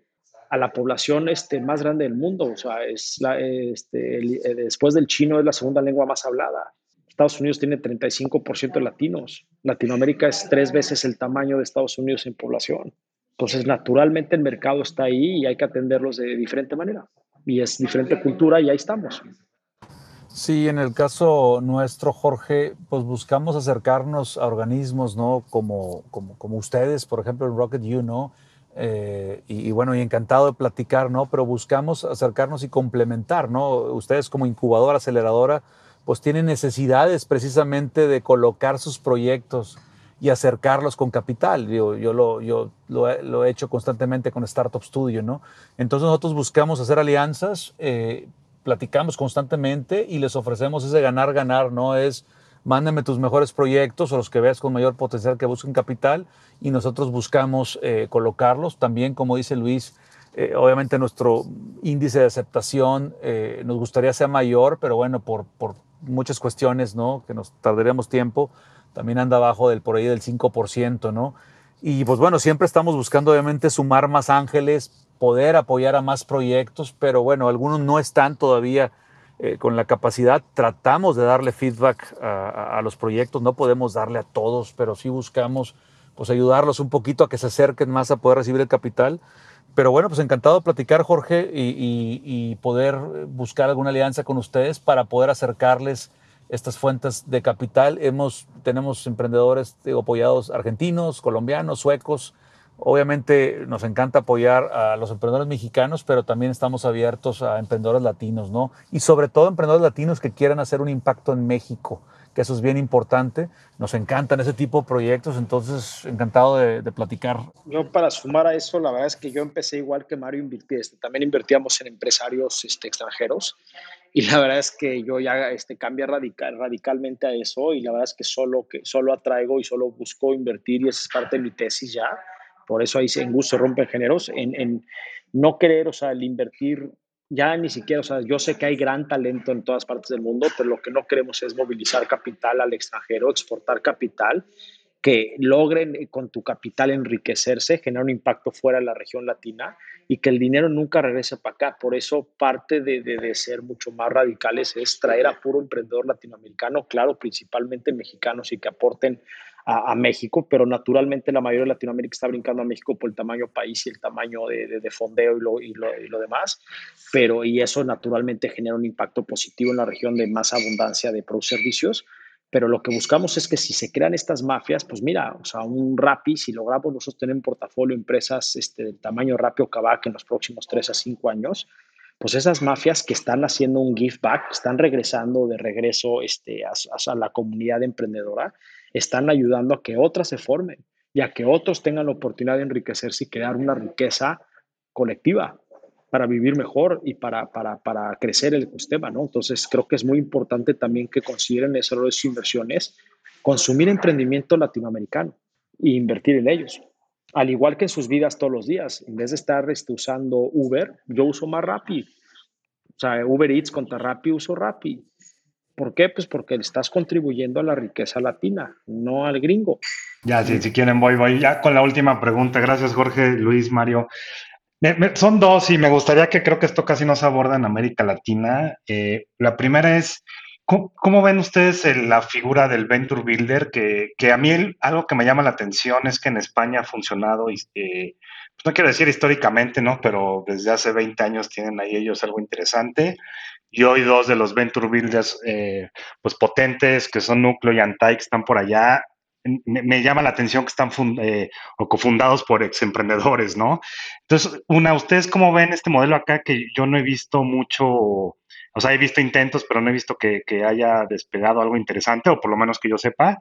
a la población este, más grande del mundo. O sea, es este, después del chino es la segunda lengua más hablada. Estados Unidos tiene 35% de latinos. Latinoamérica es tres veces el tamaño de Estados Unidos en población. Entonces, naturalmente el mercado está ahí y hay que atenderlos de diferente manera y es diferente cultura y ahí estamos. Sí, en el caso nuestro, Jorge, pues buscamos acercarnos a organismos, ¿no? Como, como, como ustedes, por ejemplo, en Rocket U, ¿no? Eh, y, bueno, y encantado de platicar, ¿no? Pero buscamos acercarnos y complementar, ¿no? Ustedes como incubadora, aceleradora, pues tienen necesidades precisamente de colocar sus proyectos y acercarlos con capital. Yo, yo, lo, yo lo, he, hecho constantemente con Startup Studio, ¿no? Entonces nosotros buscamos hacer alianzas, eh, platicamos constantemente y les ofrecemos ese ganar-ganar, ¿no? Es mándame tus mejores proyectos o los que veas con mayor potencial que busquen capital y nosotros buscamos eh, colocarlos. También, como dice Luis, eh, obviamente nuestro índice de aceptación nos gustaría sea mayor, pero bueno, por, por muchas cuestiones, ¿no? Que nos tardaríamos tiempo, también anda abajo del por ahí del 5%, ¿no? Y pues bueno, siempre estamos buscando obviamente sumar más ángeles, poder apoyar a más proyectos, pero bueno, algunos no están todavía eh, con la capacidad. Tratamos de darle feedback a, los proyectos, no podemos darle a todos, pero sí buscamos pues ayudarlos un poquito a que se acerquen más a poder recibir el capital. Pero bueno, pues encantado de platicar, Jorge, y, poder buscar alguna alianza con ustedes para poder acercarles estas fuentes de capital. Hemos, tenemos emprendedores apoyados argentinos, colombianos, suecos. Obviamente nos encanta apoyar a los emprendedores mexicanos, pero también estamos abiertos a emprendedores latinos, ¿no? Y sobre todo emprendedores latinos que quieran hacer un impacto en México, que eso es bien importante. Nos encantan ese tipo de proyectos, entonces encantado de, platicar. Yo para sumar a eso, la verdad es que yo empecé igual que Mario, este, también invertíamos en empresarios este, extranjeros y la verdad es que yo ya este, cambié radical, radicalmente a eso y la verdad es que solo, que solo atraigo y solo busco invertir y esa es parte de mi tesis ya. Por eso ahí en gusto rompen géneros, en, en no querer, o sea, el invertir ya ni siquiera, o sea, yo sé que hay gran talento en todas partes del mundo, pero lo que no queremos es movilizar capital al extranjero, exportar capital que logren eh, con tu capital enriquecerse, generar un impacto fuera de la región latina y que el dinero nunca regrese para acá. Por eso parte de, de, ser mucho más radicales es traer a puro emprendedor latinoamericano, claro, principalmente mexicanos y que aporten a, México, pero naturalmente la mayoría de Latinoamérica está brincando a México por el tamaño país y el tamaño de, de fondeo y lo, y, lo, y lo, demás, pero y eso naturalmente genera un impacto positivo en la región de más abundancia de pro servicios pero lo que buscamos es que si se crean estas mafias, pues mira, o sea, un Rappi, si logramos nosotros tener en portafolio empresas este, del tamaño Rappi o Kavak en los próximos 3 a 5 años, pues esas mafias que están haciendo un give back, están regresando de regreso este, a, a la comunidad emprendedora, están ayudando a que otras se formen y a que otros tengan la oportunidad de enriquecerse y crear una riqueza colectiva para vivir mejor y para, para, para, crecer el ecosistema, ¿no? Entonces, creo que es muy importante también que consideren esas sus inversiones, consumir emprendimiento latinoamericano e invertir en ellos. Al igual que en sus vidas todos los días, en vez de estar este, usando Uber, yo uso más Rappi. O sea, Uber Eats contra Rappi, uso Rappi. ¿Por qué? Pues porque estás contribuyendo a la riqueza latina, no al gringo. Ya, si, si quieren, voy, voy ya con la última pregunta. Gracias, Jorge, Luis, Mario son dos y me gustaría que creo que esto casi no se aborda en América Latina. Eh, la primera es, ¿cómo, ven ustedes la figura del Venture Builder? Que, que a mí algo que me llama la atención es que en España ha funcionado, y, eh, no quiero decir históricamente, ¿no? Pero desde hace 20 años tienen ahí ellos algo interesante. y hoy dos de los venture builders eh, pues potentes que son Núcleo y Antai que están por allá. Me, llama la atención que están eh, o cofundados por ex emprendedores, ¿no? Entonces, una, ¿ustedes cómo ven este modelo acá que yo no he visto mucho, o sea, he visto intentos, pero no he visto que, haya despegado algo interesante, o por lo menos que yo sepa?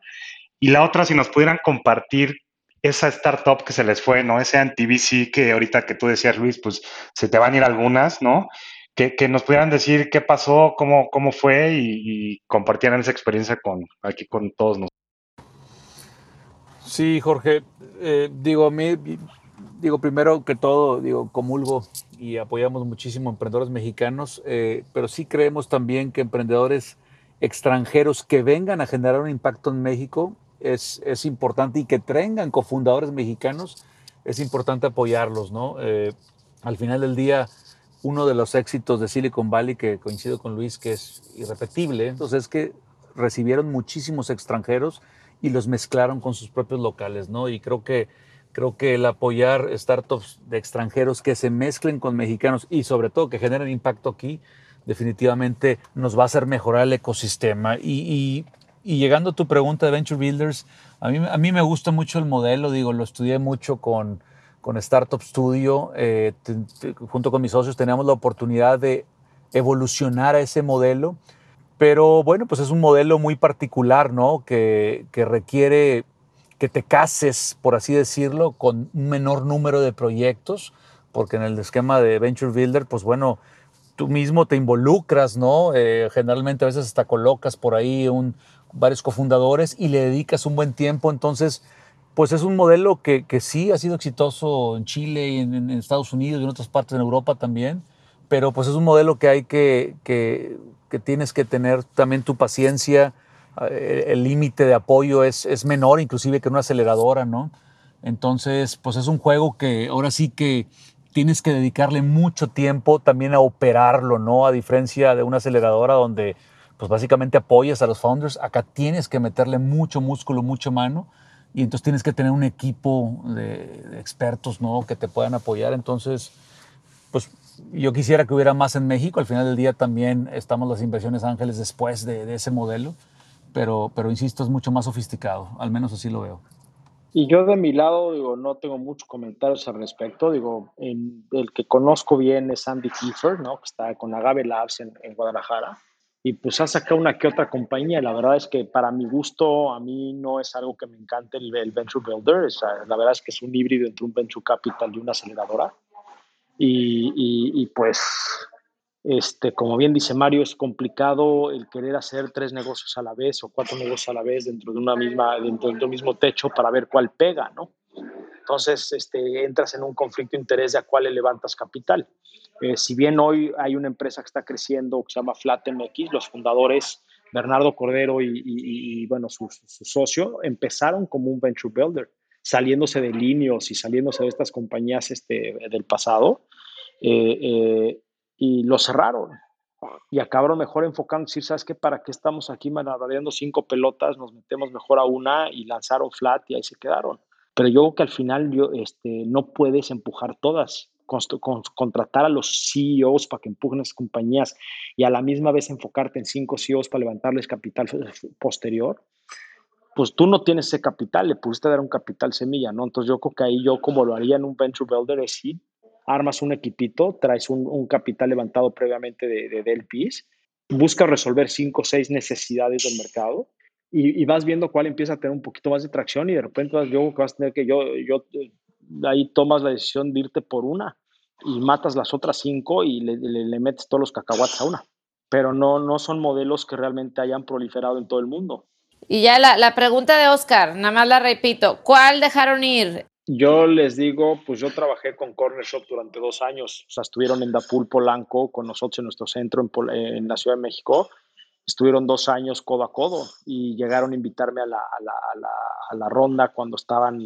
Y la otra, si nos pudieran compartir esa startup que se les fue, ¿no? Ese anti-VC que ahorita que tú decías, Luis, pues se te van a ir algunas, ¿no? Que, que nos pudieran decir qué pasó, cómo, cómo fue y, compartieran esa experiencia con, aquí con todos nosotros. Sí, Jorge, eh, digo, a mí, digo, primero que todo, digo, comulgo y apoyamos muchísimo a emprendedores mexicanos, eh, pero sí creemos también que emprendedores extranjeros que vengan a generar un impacto en México es, importante y que tengan cofundadores mexicanos, es importante apoyarlos, ¿no? Eh, al final del día, uno de los éxitos de Silicon Valley, que coincido con Luis, que es irrepetible, entonces es que recibieron muchísimos extranjeros y los mezclaron con sus propios locales, ¿no? Y creo que, creo que el apoyar startups de extranjeros que se mezclen con mexicanos y sobre todo que generen impacto aquí, definitivamente nos va a hacer mejorar el ecosistema. y y llegando a tu pregunta de Venture Builders, a mí, a mí me gusta mucho el modelo, digo, lo estudié mucho con, con Startup Studio, eh, junto con mis socios teníamos la oportunidad de evolucionar a ese modelo, pero bueno, pues es un modelo muy particular, ¿no? Que, que requiere que te cases, por así decirlo, con un menor número de proyectos, porque en el esquema de Venture Builder, pues bueno, tú mismo te involucras, ¿no? Eh, generalmente a veces hasta colocas por ahí un, varios cofundadores y le dedicas un buen tiempo. Entonces, pues es un modelo que, que sí ha sido exitoso en Chile y en, Estados Unidos y en otras partes de Europa también, pero pues es un modelo que hay que, que, que tienes que tener también tu paciencia, eh, el límite de apoyo es, es menor inclusive que una aceleradora, ¿no? Entonces, pues es un juego que ahora sí que tienes que dedicarle mucho tiempo también a operarlo, ¿no? A diferencia de una aceleradora donde pues básicamente apoyas a los founders. Acá tienes que meterle mucho músculo, mucho mano y entonces tienes que tener un equipo de, expertos, ¿no? Que te puedan apoyar. Entonces, yo quisiera que hubiera más en México. Al final del día también estamos las inversiones ángeles después de, ese modelo, pero, pero insisto, es mucho más sofisticado. Al menos así lo veo. Y yo de mi lado, digo, no tengo muchos comentarios al respecto. Digo, el que conozco bien es Andy Kiefer, ¿no? Que está con Agave Labs en, en Guadalajara y pues ha sacado una que otra compañía. La verdad es que para mi gusto, a mí no es algo que me encante el, Venture Builder. la verdad es que es un híbrido entre un Venture Capital y una aceleradora. Y, y, pues, este, como bien dice Mario, es complicado el querer hacer tres negocios a la vez o cuatro negocios a la vez dentro de una misma, dentro de un mismo techo para ver cuál pega, ¿no? Entonces, este, entras en un conflicto de interés de a cuál le levantas capital. Eh, si bien hoy hay una empresa que está creciendo que se llama FlatMX, los fundadores Bernardo Cordero y, bueno, su, socio empezaron como un venture builder, saliéndose de Linios y saliéndose de estas compañías este, del pasado, eh, eh, y lo cerraron. Y acabaron mejor enfocando, decir, ¿sabes qué? ¿Para qué estamos aquí malabareando cinco pelotas? Nos metemos mejor a una y lanzaron Flat y ahí se quedaron. Pero yo creo que al final yo, este, no puedes empujar todas contratar a los CEOs para que empujen las compañías y a la misma vez enfocarte en cinco CEOs para levantarles capital posterior, pues tú no tienes ese capital, le pudiste dar un capital semilla, ¿no? Entonces yo creo que ahí yo como lo haría en un venture builder es sí, armas un equipito, traes un, capital levantado previamente de, de, del PIS, buscas resolver cinco o seis necesidades del mercado y, vas viendo cuál empieza a tener un poquito más de tracción y de repente yo creo que vas a tener que yo, yo ahí tomas la decisión de irte por una y matas las otras cinco y le, metes todos los cacahuates a una. Pero no, no son modelos que realmente hayan proliferado en todo el mundo. Y ya la, la pregunta de Oscar, nada más la repito, ¿cuál dejaron ir? Yo les digo, pues yo trabajé con Corner Shop durante dos años, o sea, estuvieron en Dapul Polanco con nosotros en nuestro centro en, en la Ciudad de México, estuvieron dos años codo a codo y llegaron a invitarme a la, a la, a la, a la ronda cuando estaban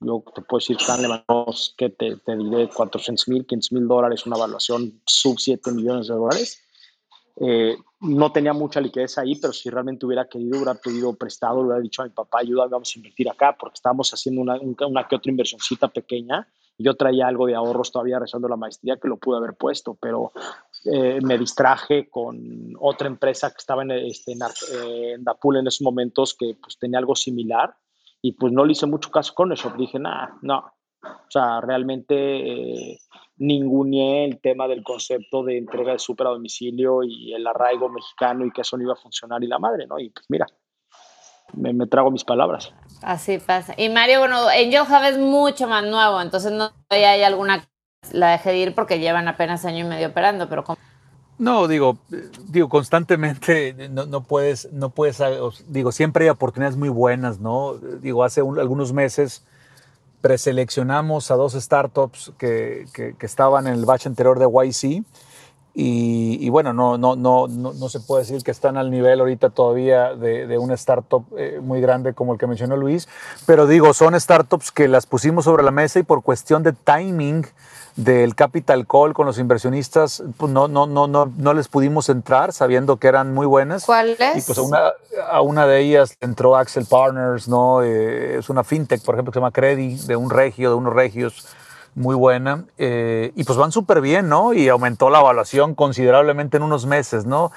yo te puedo decir, están levantados, que te, te diré 400 mil, 500 mil dólares, una evaluación sub 7 millones de dólares. Eh, no tenía mucha liquidez ahí, pero si realmente hubiera querido, hubiera pedido prestado, hubiera dicho a mi papá, ayuda, vamos a invertir acá, porque estábamos haciendo una, que otra inversioncita pequeña. Yo traía algo de ahorros todavía rezando la maestría que lo pude haber puesto, pero eh, me distraje con otra empresa que estaba en, este, en, en Dapul en esos momentos que pues, tenía algo similar y pues no le hice mucho caso con eso. Dije, nada, no. O sea, realmente eh, ninguneé el tema del concepto de entrega de súper a domicilio y el arraigo mexicano y que eso no iba a funcionar y la madre, ¿no? Y pues mira, me, me trago mis palabras. Así pasa. Y Mario, bueno, Angel Hub es mucho más nuevo, entonces no hay alguna la dejé de ir porque llevan apenas año y medio operando, pero como no, digo, digo, constantemente no, no, puedes, no puedes, digo, siempre hay oportunidades muy buenas, ¿no? Digo, hace algunos meses preseleccionamos a dos startups que, que, estaban en el batch anterior de YC y, bueno, no, no, no, no, se puede decir que están al nivel ahorita todavía de, de una startup eh, muy grande como el que mencionó Luis, pero digo, son startups que las pusimos sobre la mesa y por cuestión de timing, del capital call con los inversionistas, pues no, no, no, no, no les pudimos entrar sabiendo que eran muy buenas. ¿Cuáles? Y pues a una, a una de ellas entró Axel Partners, ¿no? Eh, es una fintech, por ejemplo, que se llama Credi, de un regio, de unos regios, muy buena. Eh, y pues van súper bien, ¿no? Y aumentó la evaluación considerablemente en unos meses, ¿no?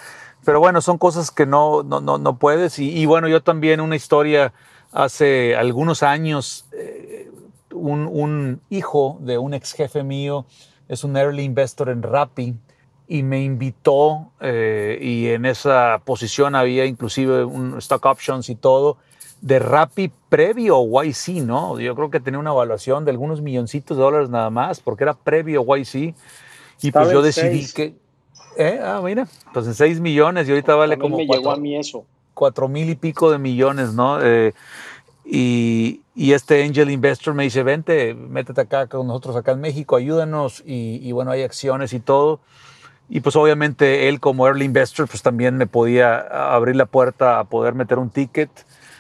Pero bueno, son cosas que no, no, no, no puedes. Y, y, bueno, yo también una historia hace algunos años. Eh, un, hijo de un ex jefe mío es un early investor en Rappi y me invitó eh, y en esa posición había inclusive un stock options y todo de Rappi previo YC, ¿no? Yo creo que tenía una evaluación de algunos milloncitos de dólares nada más porque era previo YC y pues yo decidí que... ¿eh? Ah, mira, pues en 6 millones y ahorita vale como... Me llegó a mí eso. Cuatro mil y pico de millones, ¿no? Eh, y, este angel investor me dice, vente, métete acá con nosotros acá en México, ayúdanos. Y, bueno, hay acciones y todo. Y pues obviamente él como early investor pues también me podía abrir la puerta a poder meter un ticket.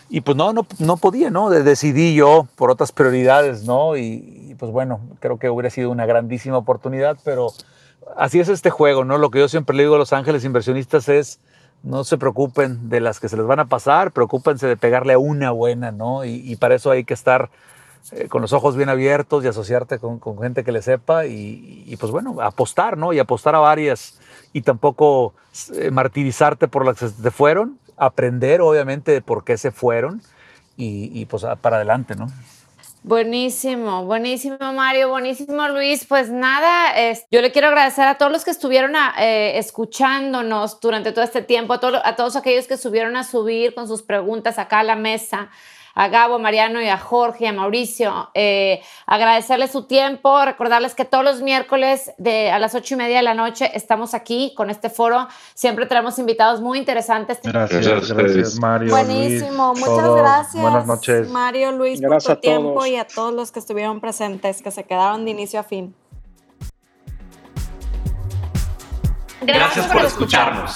Y pues no, no, no podía, ¿no? Decidí yo por otras prioridades, ¿no? Y, y, pues bueno, creo que hubiera sido una grandísima oportunidad, pero así es este juego, ¿no? Lo que yo siempre le digo a los ángeles inversionistas es no se preocupen de las que se les van a pasar, preocúpense de pegarle a una buena, ¿no? Y, para eso hay que estar eh, con los ojos bien abiertos y asociarte con, gente que le sepa y, pues bueno, apostar, ¿no? Y apostar a varias y tampoco eh, martirizarte por las que se fueron, aprender obviamente de por qué se fueron y, y pues para adelante, ¿no? Buenísimo, buenísimo Mario, buenísimo Luis. Pues nada, yo le quiero agradecer a todos los que estuvieron eh, escuchándonos durante todo este tiempo, a, a todos aquellos que subieron a subir con sus preguntas acá a la mesa a Gabo, a Mariano y a Jorge y a Mauricio. Eh, agradecerles su tiempo, recordarles que todos los miércoles de, a las ocho y media de la noche estamos aquí con este foro. Siempre tenemos invitados muy interesantes. Gracias, gracias, Mario. Buenísimo, muchas gracias. Buenas noches. Mario, Luis, por tu tiempo y a todos los que estuvieron presentes, que se quedaron de inicio a fin. Gracias, por, escucharnos.